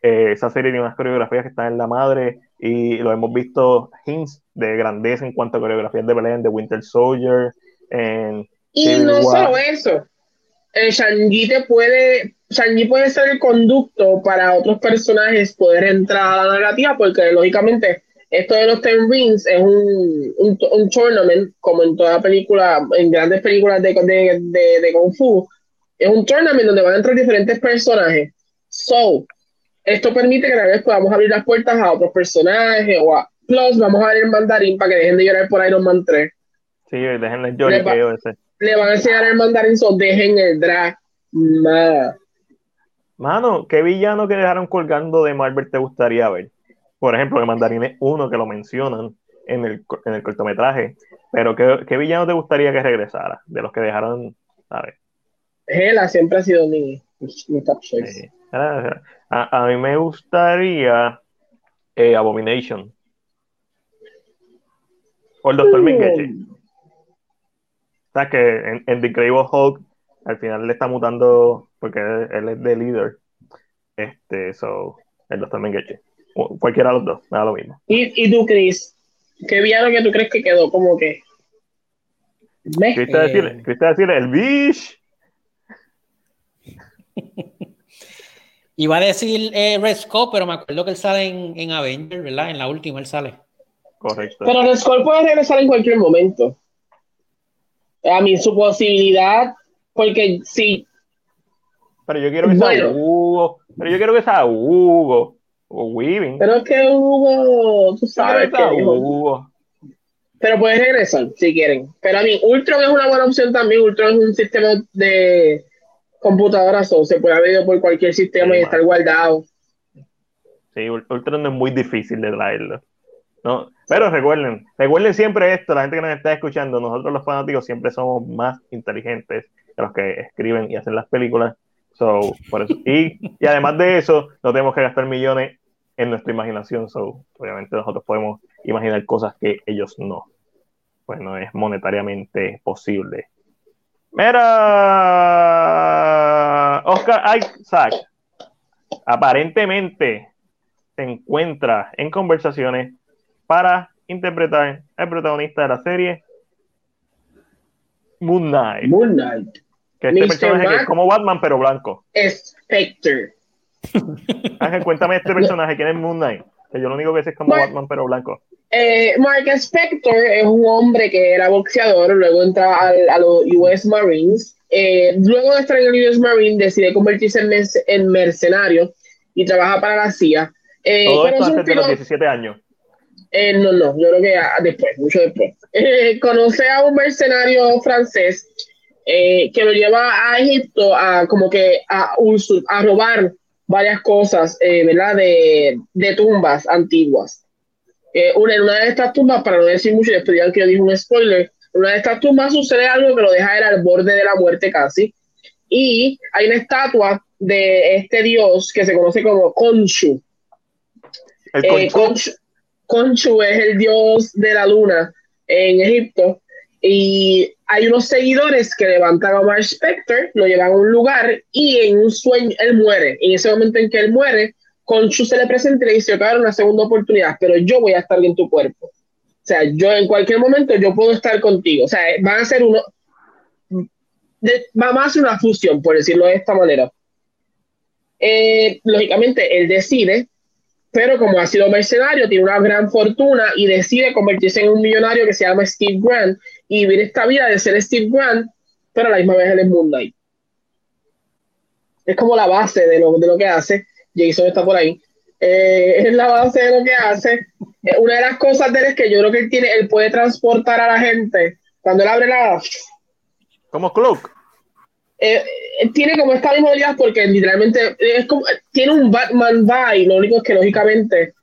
eh, esa serie tiene unas coreografías que están en la madre, y lo hemos visto hints de grandeza en cuanto a coreografías de Belén, de Winter Soldier, en y no solo eso, el Shang-Chi puede, Shang puede ser el conducto para otros personajes poder entrar a la narrativa, porque lógicamente esto de los Ten Rings es un, un, un tournament, como en toda película, en grandes películas de, de, de, de Kung Fu, es un tournament donde van a entrar diferentes personajes. So, esto permite que a la vez podamos abrir las puertas a otros personajes o a Plus, vamos a ver el mandarín para que dejen de llorar por Iron Man 3. Sí, dejen el lloriqueo ese. Le van a enseñar el mandarín, so dejen el drag. Mano, ¿qué villano que dejaron colgando de Marvel te gustaría ver? por ejemplo, de es uno que lo mencionan en el, en el cortometraje, pero ¿qué, ¿qué, villano te gustaría que regresara? De los que dejaron, ¿sabes? Hela siempre ha sido mi, top choice. A, mí me gustaría eh, Abomination. O el Doctor uh. ¿Sabes que en, en, The Incredible Hulk al final le está mutando porque él, es de líder? Este, so, el Doctor Mengeche cualquiera de los dos, me da lo mismo. ¿Y, y tú, Chris? ¿Qué villano que tú crees que quedó como que? ¿Qué decirle? decirle? El Bish. Iba a decir eh, Red Skull, pero me acuerdo que él sale en, en Avenger, ¿verdad? En la última él sale. Correcto. Pero Red Skull puede regresar en cualquier momento. A mí su posibilidad, porque sí. Pero yo quiero que sea Hugo. Pero yo quiero que sea Hugo o Weaving. Pero es que Hugo, tú sabes que Hugo. Pero puedes regresar si quieren. Pero a mí, Ultron es una buena opción también. Ultron es un sistema de computadoras, o se puede abrir por cualquier sistema y estar guardado. Sí, Ultron es muy difícil de traerlo. ¿no? Pero recuerden, recuerden siempre esto, la gente que nos está escuchando, nosotros los fanáticos siempre somos más inteligentes que los que escriben y hacen las películas. So, por eso. Y, y además de eso, no tenemos que gastar millones en nuestra imaginación. So, obviamente nosotros podemos imaginar cosas que ellos no. Pues no es monetariamente posible. Mira, Oscar Isaac aparentemente se encuentra en conversaciones para interpretar al protagonista de la serie Moon Knight. Moon Knight. Que este personaje es como Batman, pero blanco. Spectre. Ángel, cuéntame este personaje, ¿quién es Moon Knight? Que yo lo único que sé es como Batman, pero blanco. Eh, Mark Spector es un hombre que era boxeador, luego entra a, los US Marines. Eh, luego de estar en el US Marine, decide convertirse en, mercenario y trabaja para la CIA. Eh, Todo esto antes de los 17 años. Eh, no, no, yo creo que después, mucho después. conoce a un mercenario francés eh, que lo lleva a Egipto a como que a, a robar varias cosas, eh, ¿verdad? De, de, tumbas antiguas. Eh, una, en una de estas tumbas, para no decir mucho, después digan que yo dije un spoiler, en una de estas tumbas sucede algo que lo deja él al borde de la muerte casi. Y hay una estatua de este dios que se conoce como. Eh, Conchu. Conchu es el dios de la luna en Egipto y hay unos seguidores que levantan a Omar Specter, lo llevan a un lugar y en un sueño él muere. En ese momento en que él muere, Conchu se le presenta y le dice, una segunda oportunidad, pero yo voy a estar en tu cuerpo. O sea, yo en cualquier momento yo puedo estar contigo. O sea, van a ser uno, vamos a hacer una fusión, por decirlo de esta manera. Eh, lógicamente, él decide pero como ha sido mercenario, tiene una gran fortuna y decide convertirse en un millonario que se llama Steve Grant y vivir esta vida de ser Steve Grant, pero a la misma vez él es Moon Knight. Es como la base de lo, de lo que hace. Jason está por ahí. Eh, es la base de lo que hace. Eh, una de las cosas de él es que yo creo que él tiene, él puede transportar a la gente cuando él abre la. Como Cloak. Eh, tiene como esta misma habilidad porque literalmente es como, tiene un Batman vibe, lo único es que lógicamente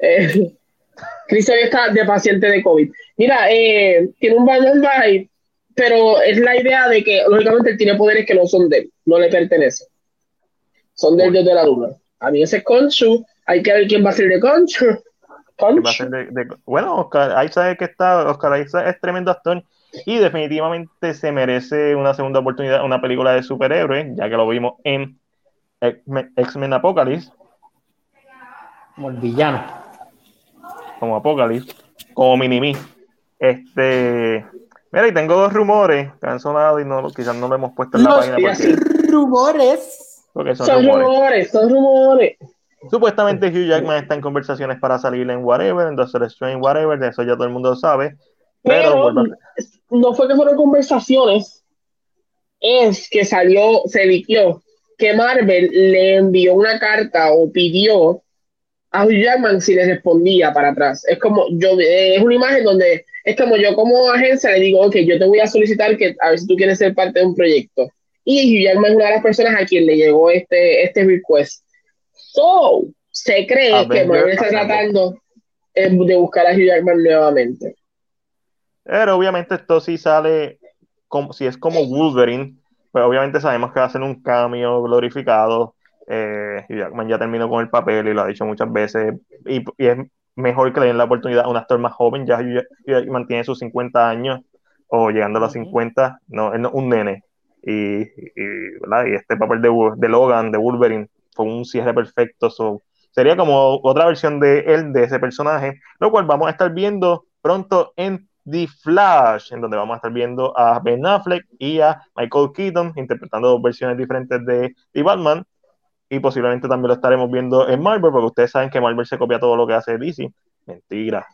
eh, Chris hoy está de paciente de COVID. Mira, eh, tiene un Batman vibe, pero es la idea de que lógicamente él tiene poderes que no son de él, no le pertenecen. Son del dios de la luna. A mí ese Conchu, hay que ver quién va a ser de Conchu. bueno, Oscar ahí sabe que está, Oscar Isaac es tremendo actor y definitivamente se merece una segunda oportunidad, una película de superhéroes, ya que lo vimos en X-Men Apocalypse. Como el villano. Como Apocalypse, como Minimi. Este. Mira, y tengo dos rumores que han sonado y no, quizás no lo hemos puesto en la página. Porque, rumores. Porque son, rumores. Son rumores. Supuestamente Hugh Jackman está en conversaciones para salir en Whatever, en Doctor Strange, Whatever, de eso ya todo el mundo sabe. Pero, no fue que fueron conversaciones, es que salió, se liquió que Marvel le envió una carta o pidió a Hugh Jackman si le respondía para atrás. Es como yo, es una imagen donde es como yo como agencia le digo, ok, yo te voy a solicitar que a ver si tú quieres ser parte de un proyecto. Y Hugh Jackman es una de las personas a quien le llegó este, este request. So, se cree que Marvel está tratando eh, de buscar a Hugh Jackman nuevamente. Pero obviamente esto sí sale, como, si es como Wolverine, pues obviamente sabemos que va a ser un cambio glorificado. Eh, Jackman ya terminó con el papel y lo ha dicho muchas veces. Y, es mejor que le den la oportunidad a un actor más joven. Ya Jackman tiene sus 50 años o llegando a los 50. No, es un nene. Y, y, este papel de, de, Logan, de Wolverine, fue un cierre perfecto. sería como otra versión de él, de ese personaje, lo cual vamos a estar viendo pronto en The Flash, en donde vamos a estar viendo a Ben Affleck y a Michael Keaton interpretando dos versiones diferentes de The Batman. Y posiblemente también lo estaremos viendo en Marvel, porque ustedes saben que Marvel se copia todo lo que hace DC. Mentira.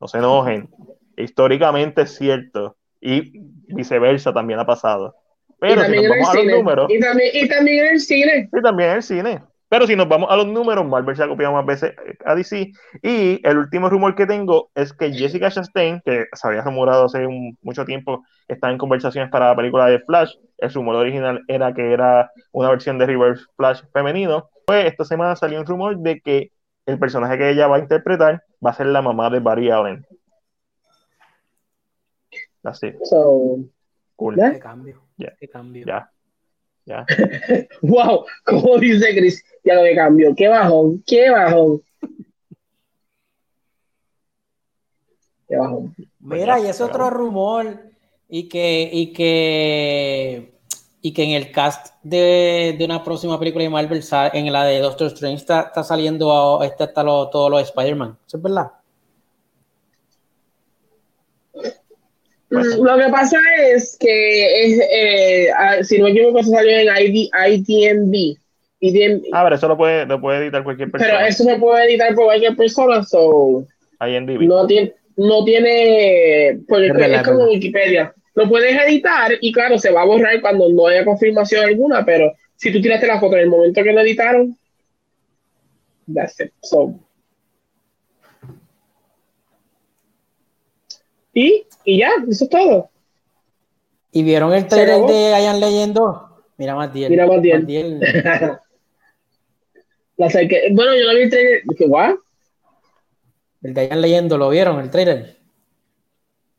No se enojen. Históricamente es cierto. Y viceversa también ha pasado. Pero si nos vamos a los números. Y también, y también en el cine. Y también en el cine. Pero si nos vamos a los números, Marvel se ha copiado más veces a DC. Y el último rumor que tengo es que Jessica Chastain, que se había rumorado hace mucho tiempo, está en conversaciones para la película de Flash. El rumor original era que era una versión de Reverse Flash femenino. Pues esta semana salió un rumor de que el personaje que ella va a interpretar va a ser la mamá de Barry Allen. Así. So, cool. ¿Qué cambio? ¿Qué cambio? Ya. Ya. wow, como dice Chris, ya lo de cambio. Qué bajón, qué bajón. Qué bajón. Mira, y es otro rumor y que, y que, y que en el cast de, de una próxima película de Marvel, en la de Doctor Strange, está, está saliendo este, está lo, todo lo de Spider-Man. ¿Eso es verdad? Pues lo que pasa es que, es, eh, si no me equivoco, eso salió en ID, ITMB. Ah, pero eso lo puede, lo puede editar cualquier persona. Pero eso se puede editar por cualquier persona, so. No tiene, no tiene, porque es, como Wikipedia. Lo puedes editar y claro, se va a borrar cuando no haya confirmación alguna, pero si tú tiraste la foto en el momento que lo editaron, that's it. So. Y, y ya, eso es todo. ¿Y vieron el trailer de Ian Leyendo? Mira Matiel. Mira Matiel. La acerqué. Bueno, yo no vi el trailer. ¿Qué, what? El de allá leyendo, ¿lo vieron? El trailer.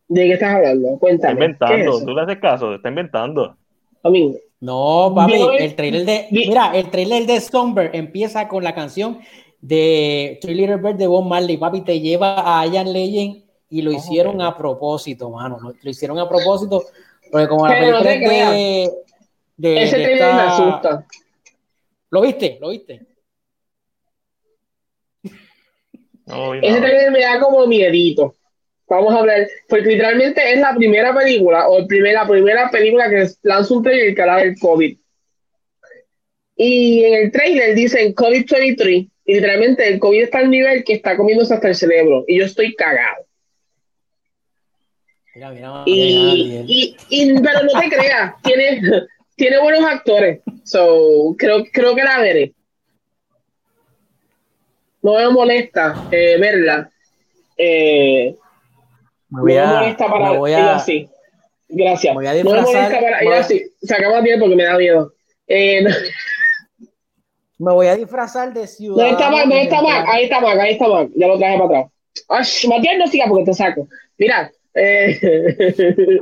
¿De qué estás hablando? Está Cuéntame. inventando, tú le haces caso, está inventando. A mí. No, papi, el- trailer de. vi- Mira, el trailer de Somber empieza con la canción de Three Little Bird de Bob Marley. Papi, te lleva a Ian Legend y lo hicieron a propósito, mano. Lo, lo hicieron a propósito. Porque como la Pero no película es de. de- Ese de trailer me asusta. ¿Lo viste? ¿Lo viste? No, Ese trailer me da como miedito. Vamos a hablar, porque literalmente es la primera película, o el primer, la primera película que lanza un trailer que habla del COVID. Y en el trailer dicen COVID-23, y literalmente el COVID está al nivel que está comiéndose hasta el cerebro, y yo estoy cagado. Mira, mira, Y, y, y- pero no te creas, tiene, tiene buenos actores, so, creo, creo que la veré. No me molesta eh, verla. Eh, me voy no me molesta para voy a, así. Gracias. voy a no me molesta para a- así. Se acaba bien porque me da miedo. Eh, no, me voy a disfrazar de ¿Dónde ciudadano. está Mac? ¿Dónde está Mac? Ahí está Mac, ahí está Mac. Ya lo traje para atrás. Ay, Matías, no siga porque te saco. Mira, eh,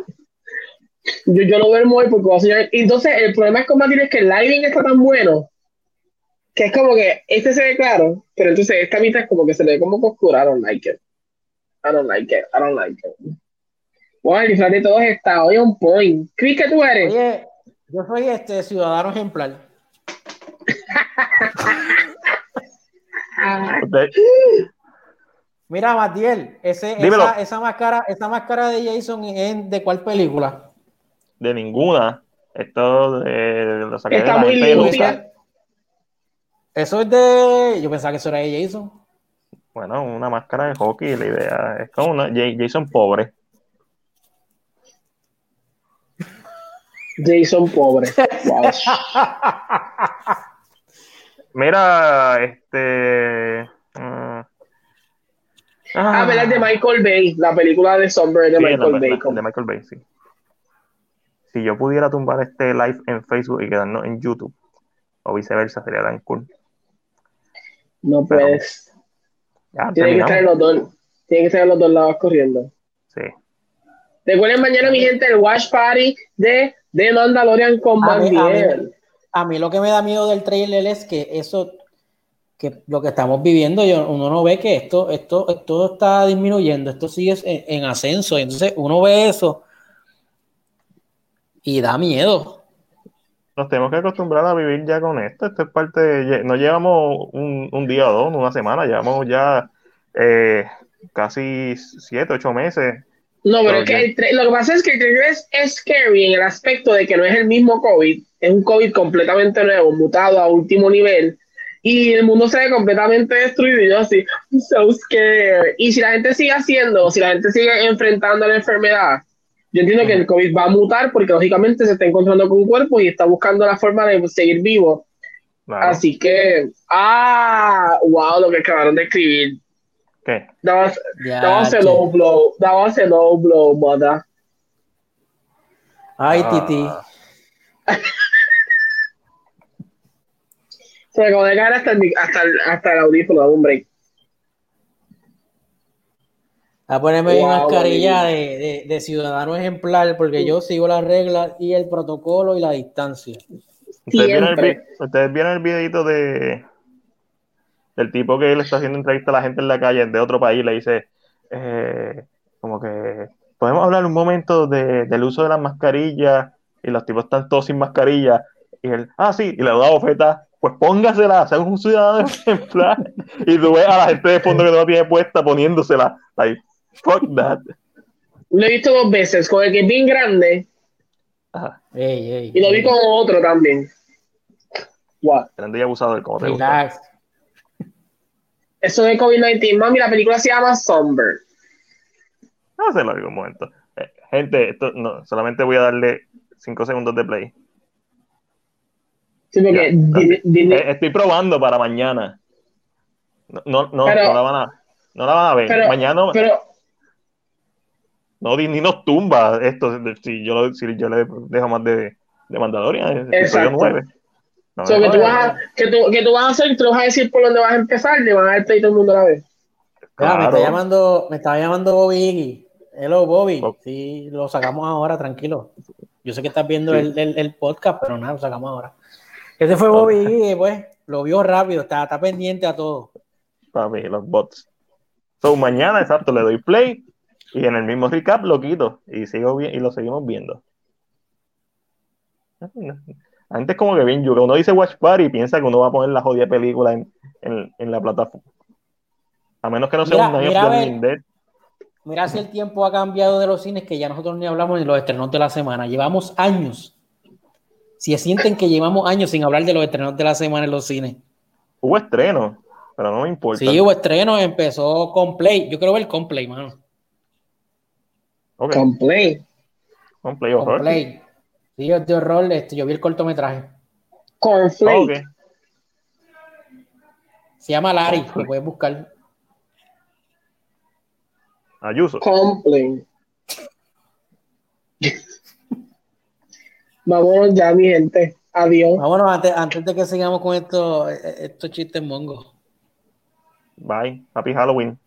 yo, yo no duermo hoy porque voy a soñar. Entonces, el problema es con Matías es que el lighting está tan bueno que es como que este se ve claro, pero entonces esta mitad es como que se le ve como que oscura. I don't like it. I don't like it. I don't like it. Bueno, el disfraz de todos está hoy on point. Chris, ¿qué tú eres? Oye, yo soy este ciudadano ejemplar. Usted- Mira, Matiel, ese, esa, esa máscara, esa máscara de Jason es de cuál película? de ninguna. Esto de, lo saqué de Está la muy gente de limpia. Eso es de. Yo pensaba que eso era de Jason. Bueno, una máscara de hockey, la idea es como una Ja- Jason pobre. Jason pobre. Wow. Mira, este. mm, Ah, ¿verdad? De Michael Bay, la película de Somber de sí, Michael la- Bay. la- de Michael Bay, sí. Si yo pudiera tumbar este live en Facebook y quedarnos en YouTube, o viceversa, sería tan cool. No Pero- puedes. Ya, Tiene que estar en los dos. Tiene que estar en los dos lados corriendo. Sí. Recuerden mañana, mi gente, el watch party de, de Mandalorian con A mí- a mí-. A mí lo que me da miedo del trailer es que eso, que lo que estamos viviendo, yo, uno no ve que esto, esto, esto está disminuyendo, esto sigue en, en ascenso. Entonces uno ve eso y da miedo. Nos tenemos que acostumbrar a vivir ya con esto. Esto es parte de. No llevamos un, un día o dos, una semana, llevamos ya eh, casi siete, ocho meses. No, pero Pero es que el lo que pasa es que el trailer es, es scary en el aspecto de que no es el mismo COVID, es un COVID completamente nuevo, mutado a último nivel, y el mundo se ve completamente destruido. Y yo así, I'm so scared. Y si la gente sigue haciendo, si la gente sigue enfrentando la enfermedad, yo entiendo que el COVID va a mutar porque lógicamente se está encontrando con un cuerpo y está buscando la forma de seguir vivo. Claro. Así que, ah, wow, lo que acabaron de escribir. ¿Qué? That was, Ya, that was a low blow. That was a low blow, mother. Ay, Ah. Titi. Se me acabó de caer hasta el, hasta el, hasta el audífono, dame un break. A ponerme mi Wow, mascarilla María. de, de- de ciudadano ejemplar porque yo sigo las reglas y el protocolo y la distancia. ¿Ustedes vieron, el, Siempre. vi- ustedes vieron el videito de del tipo que le está haciendo entrevista a la gente en la calle de otro país, le dice eh, como que podemos hablar un momento de- del uso de las mascarillas y los tipos están todos sin mascarilla y él, ah sí, y le da bofeta, pues póngasela, sean un ciudadano ejemplar y tú ves a la gente de fondo que no la tiene puesta poniéndosela, like, fuck that. Lo he visto dos veces, con el que es bien grande Ajá, Ey, ey, y lo vi ey. con otro también. Wow. grande y abusador, como te gusta. Eso de COVID-19, mami, la película se llama Somber. Hacerlo en algún momento. Eh, gente, esto no, solamente voy a darle 5 segundos de play. Sí, porque Ya, Disney- Disney- Eh, estoy probando para mañana. No, no, no, Pero- no la van a, no la van a ver. pero, mañana pero, no Disney nos tumba esto si yo, lo- si yo le dejo más de, de Mandalorian. episodio Exacto. nueve. No, que, tú vas a, que, tú, que tú vas a hacer, tú vas a decir por dónde vas a empezar, le van a dar todo el mundo a la vez. Claro. me, está llamando, me estaba llamando Bobby Hello, Bobby. Sí, lo sacamos ahora, tranquilo. Yo sé que estás viendo el, el, podcast, pero nada, lo sacamos ahora. Ese fue Bobby pues, lo vio rápido, está, está pendiente a todo. Papi, los bots. So, mañana, exacto, le doy play y en el mismo recap lo quito y, sigo bien, y lo seguimos viendo. Antes como que bien yo uno dice Watch Party y piensa que uno va a poner la jodida película en, en, la plataforma. A menos que no sea un mira, mira si el tiempo ha cambiado de los cines que ya nosotros ni hablamos de los estrenos de la semana. Llevamos años. Si sienten que llevamos años sin hablar de los estrenos de la semana en los cines. Hubo estreno, pero no me importa. Sí, hubo estreno, empezó con Play. Yo quiero ver con Play, mano. Okay. Con Play. Con Play horror. Play. Sí, de horror, este, yo vi el cortometraje. Con Play. Se llama Larry, lo puedes buscar. Ayuso. Complain. Vámonos ya, mi gente. Adiós. Vámonos antes, antes de que sigamos con esto, estos chistes mongos. Bye. Happy Halloween.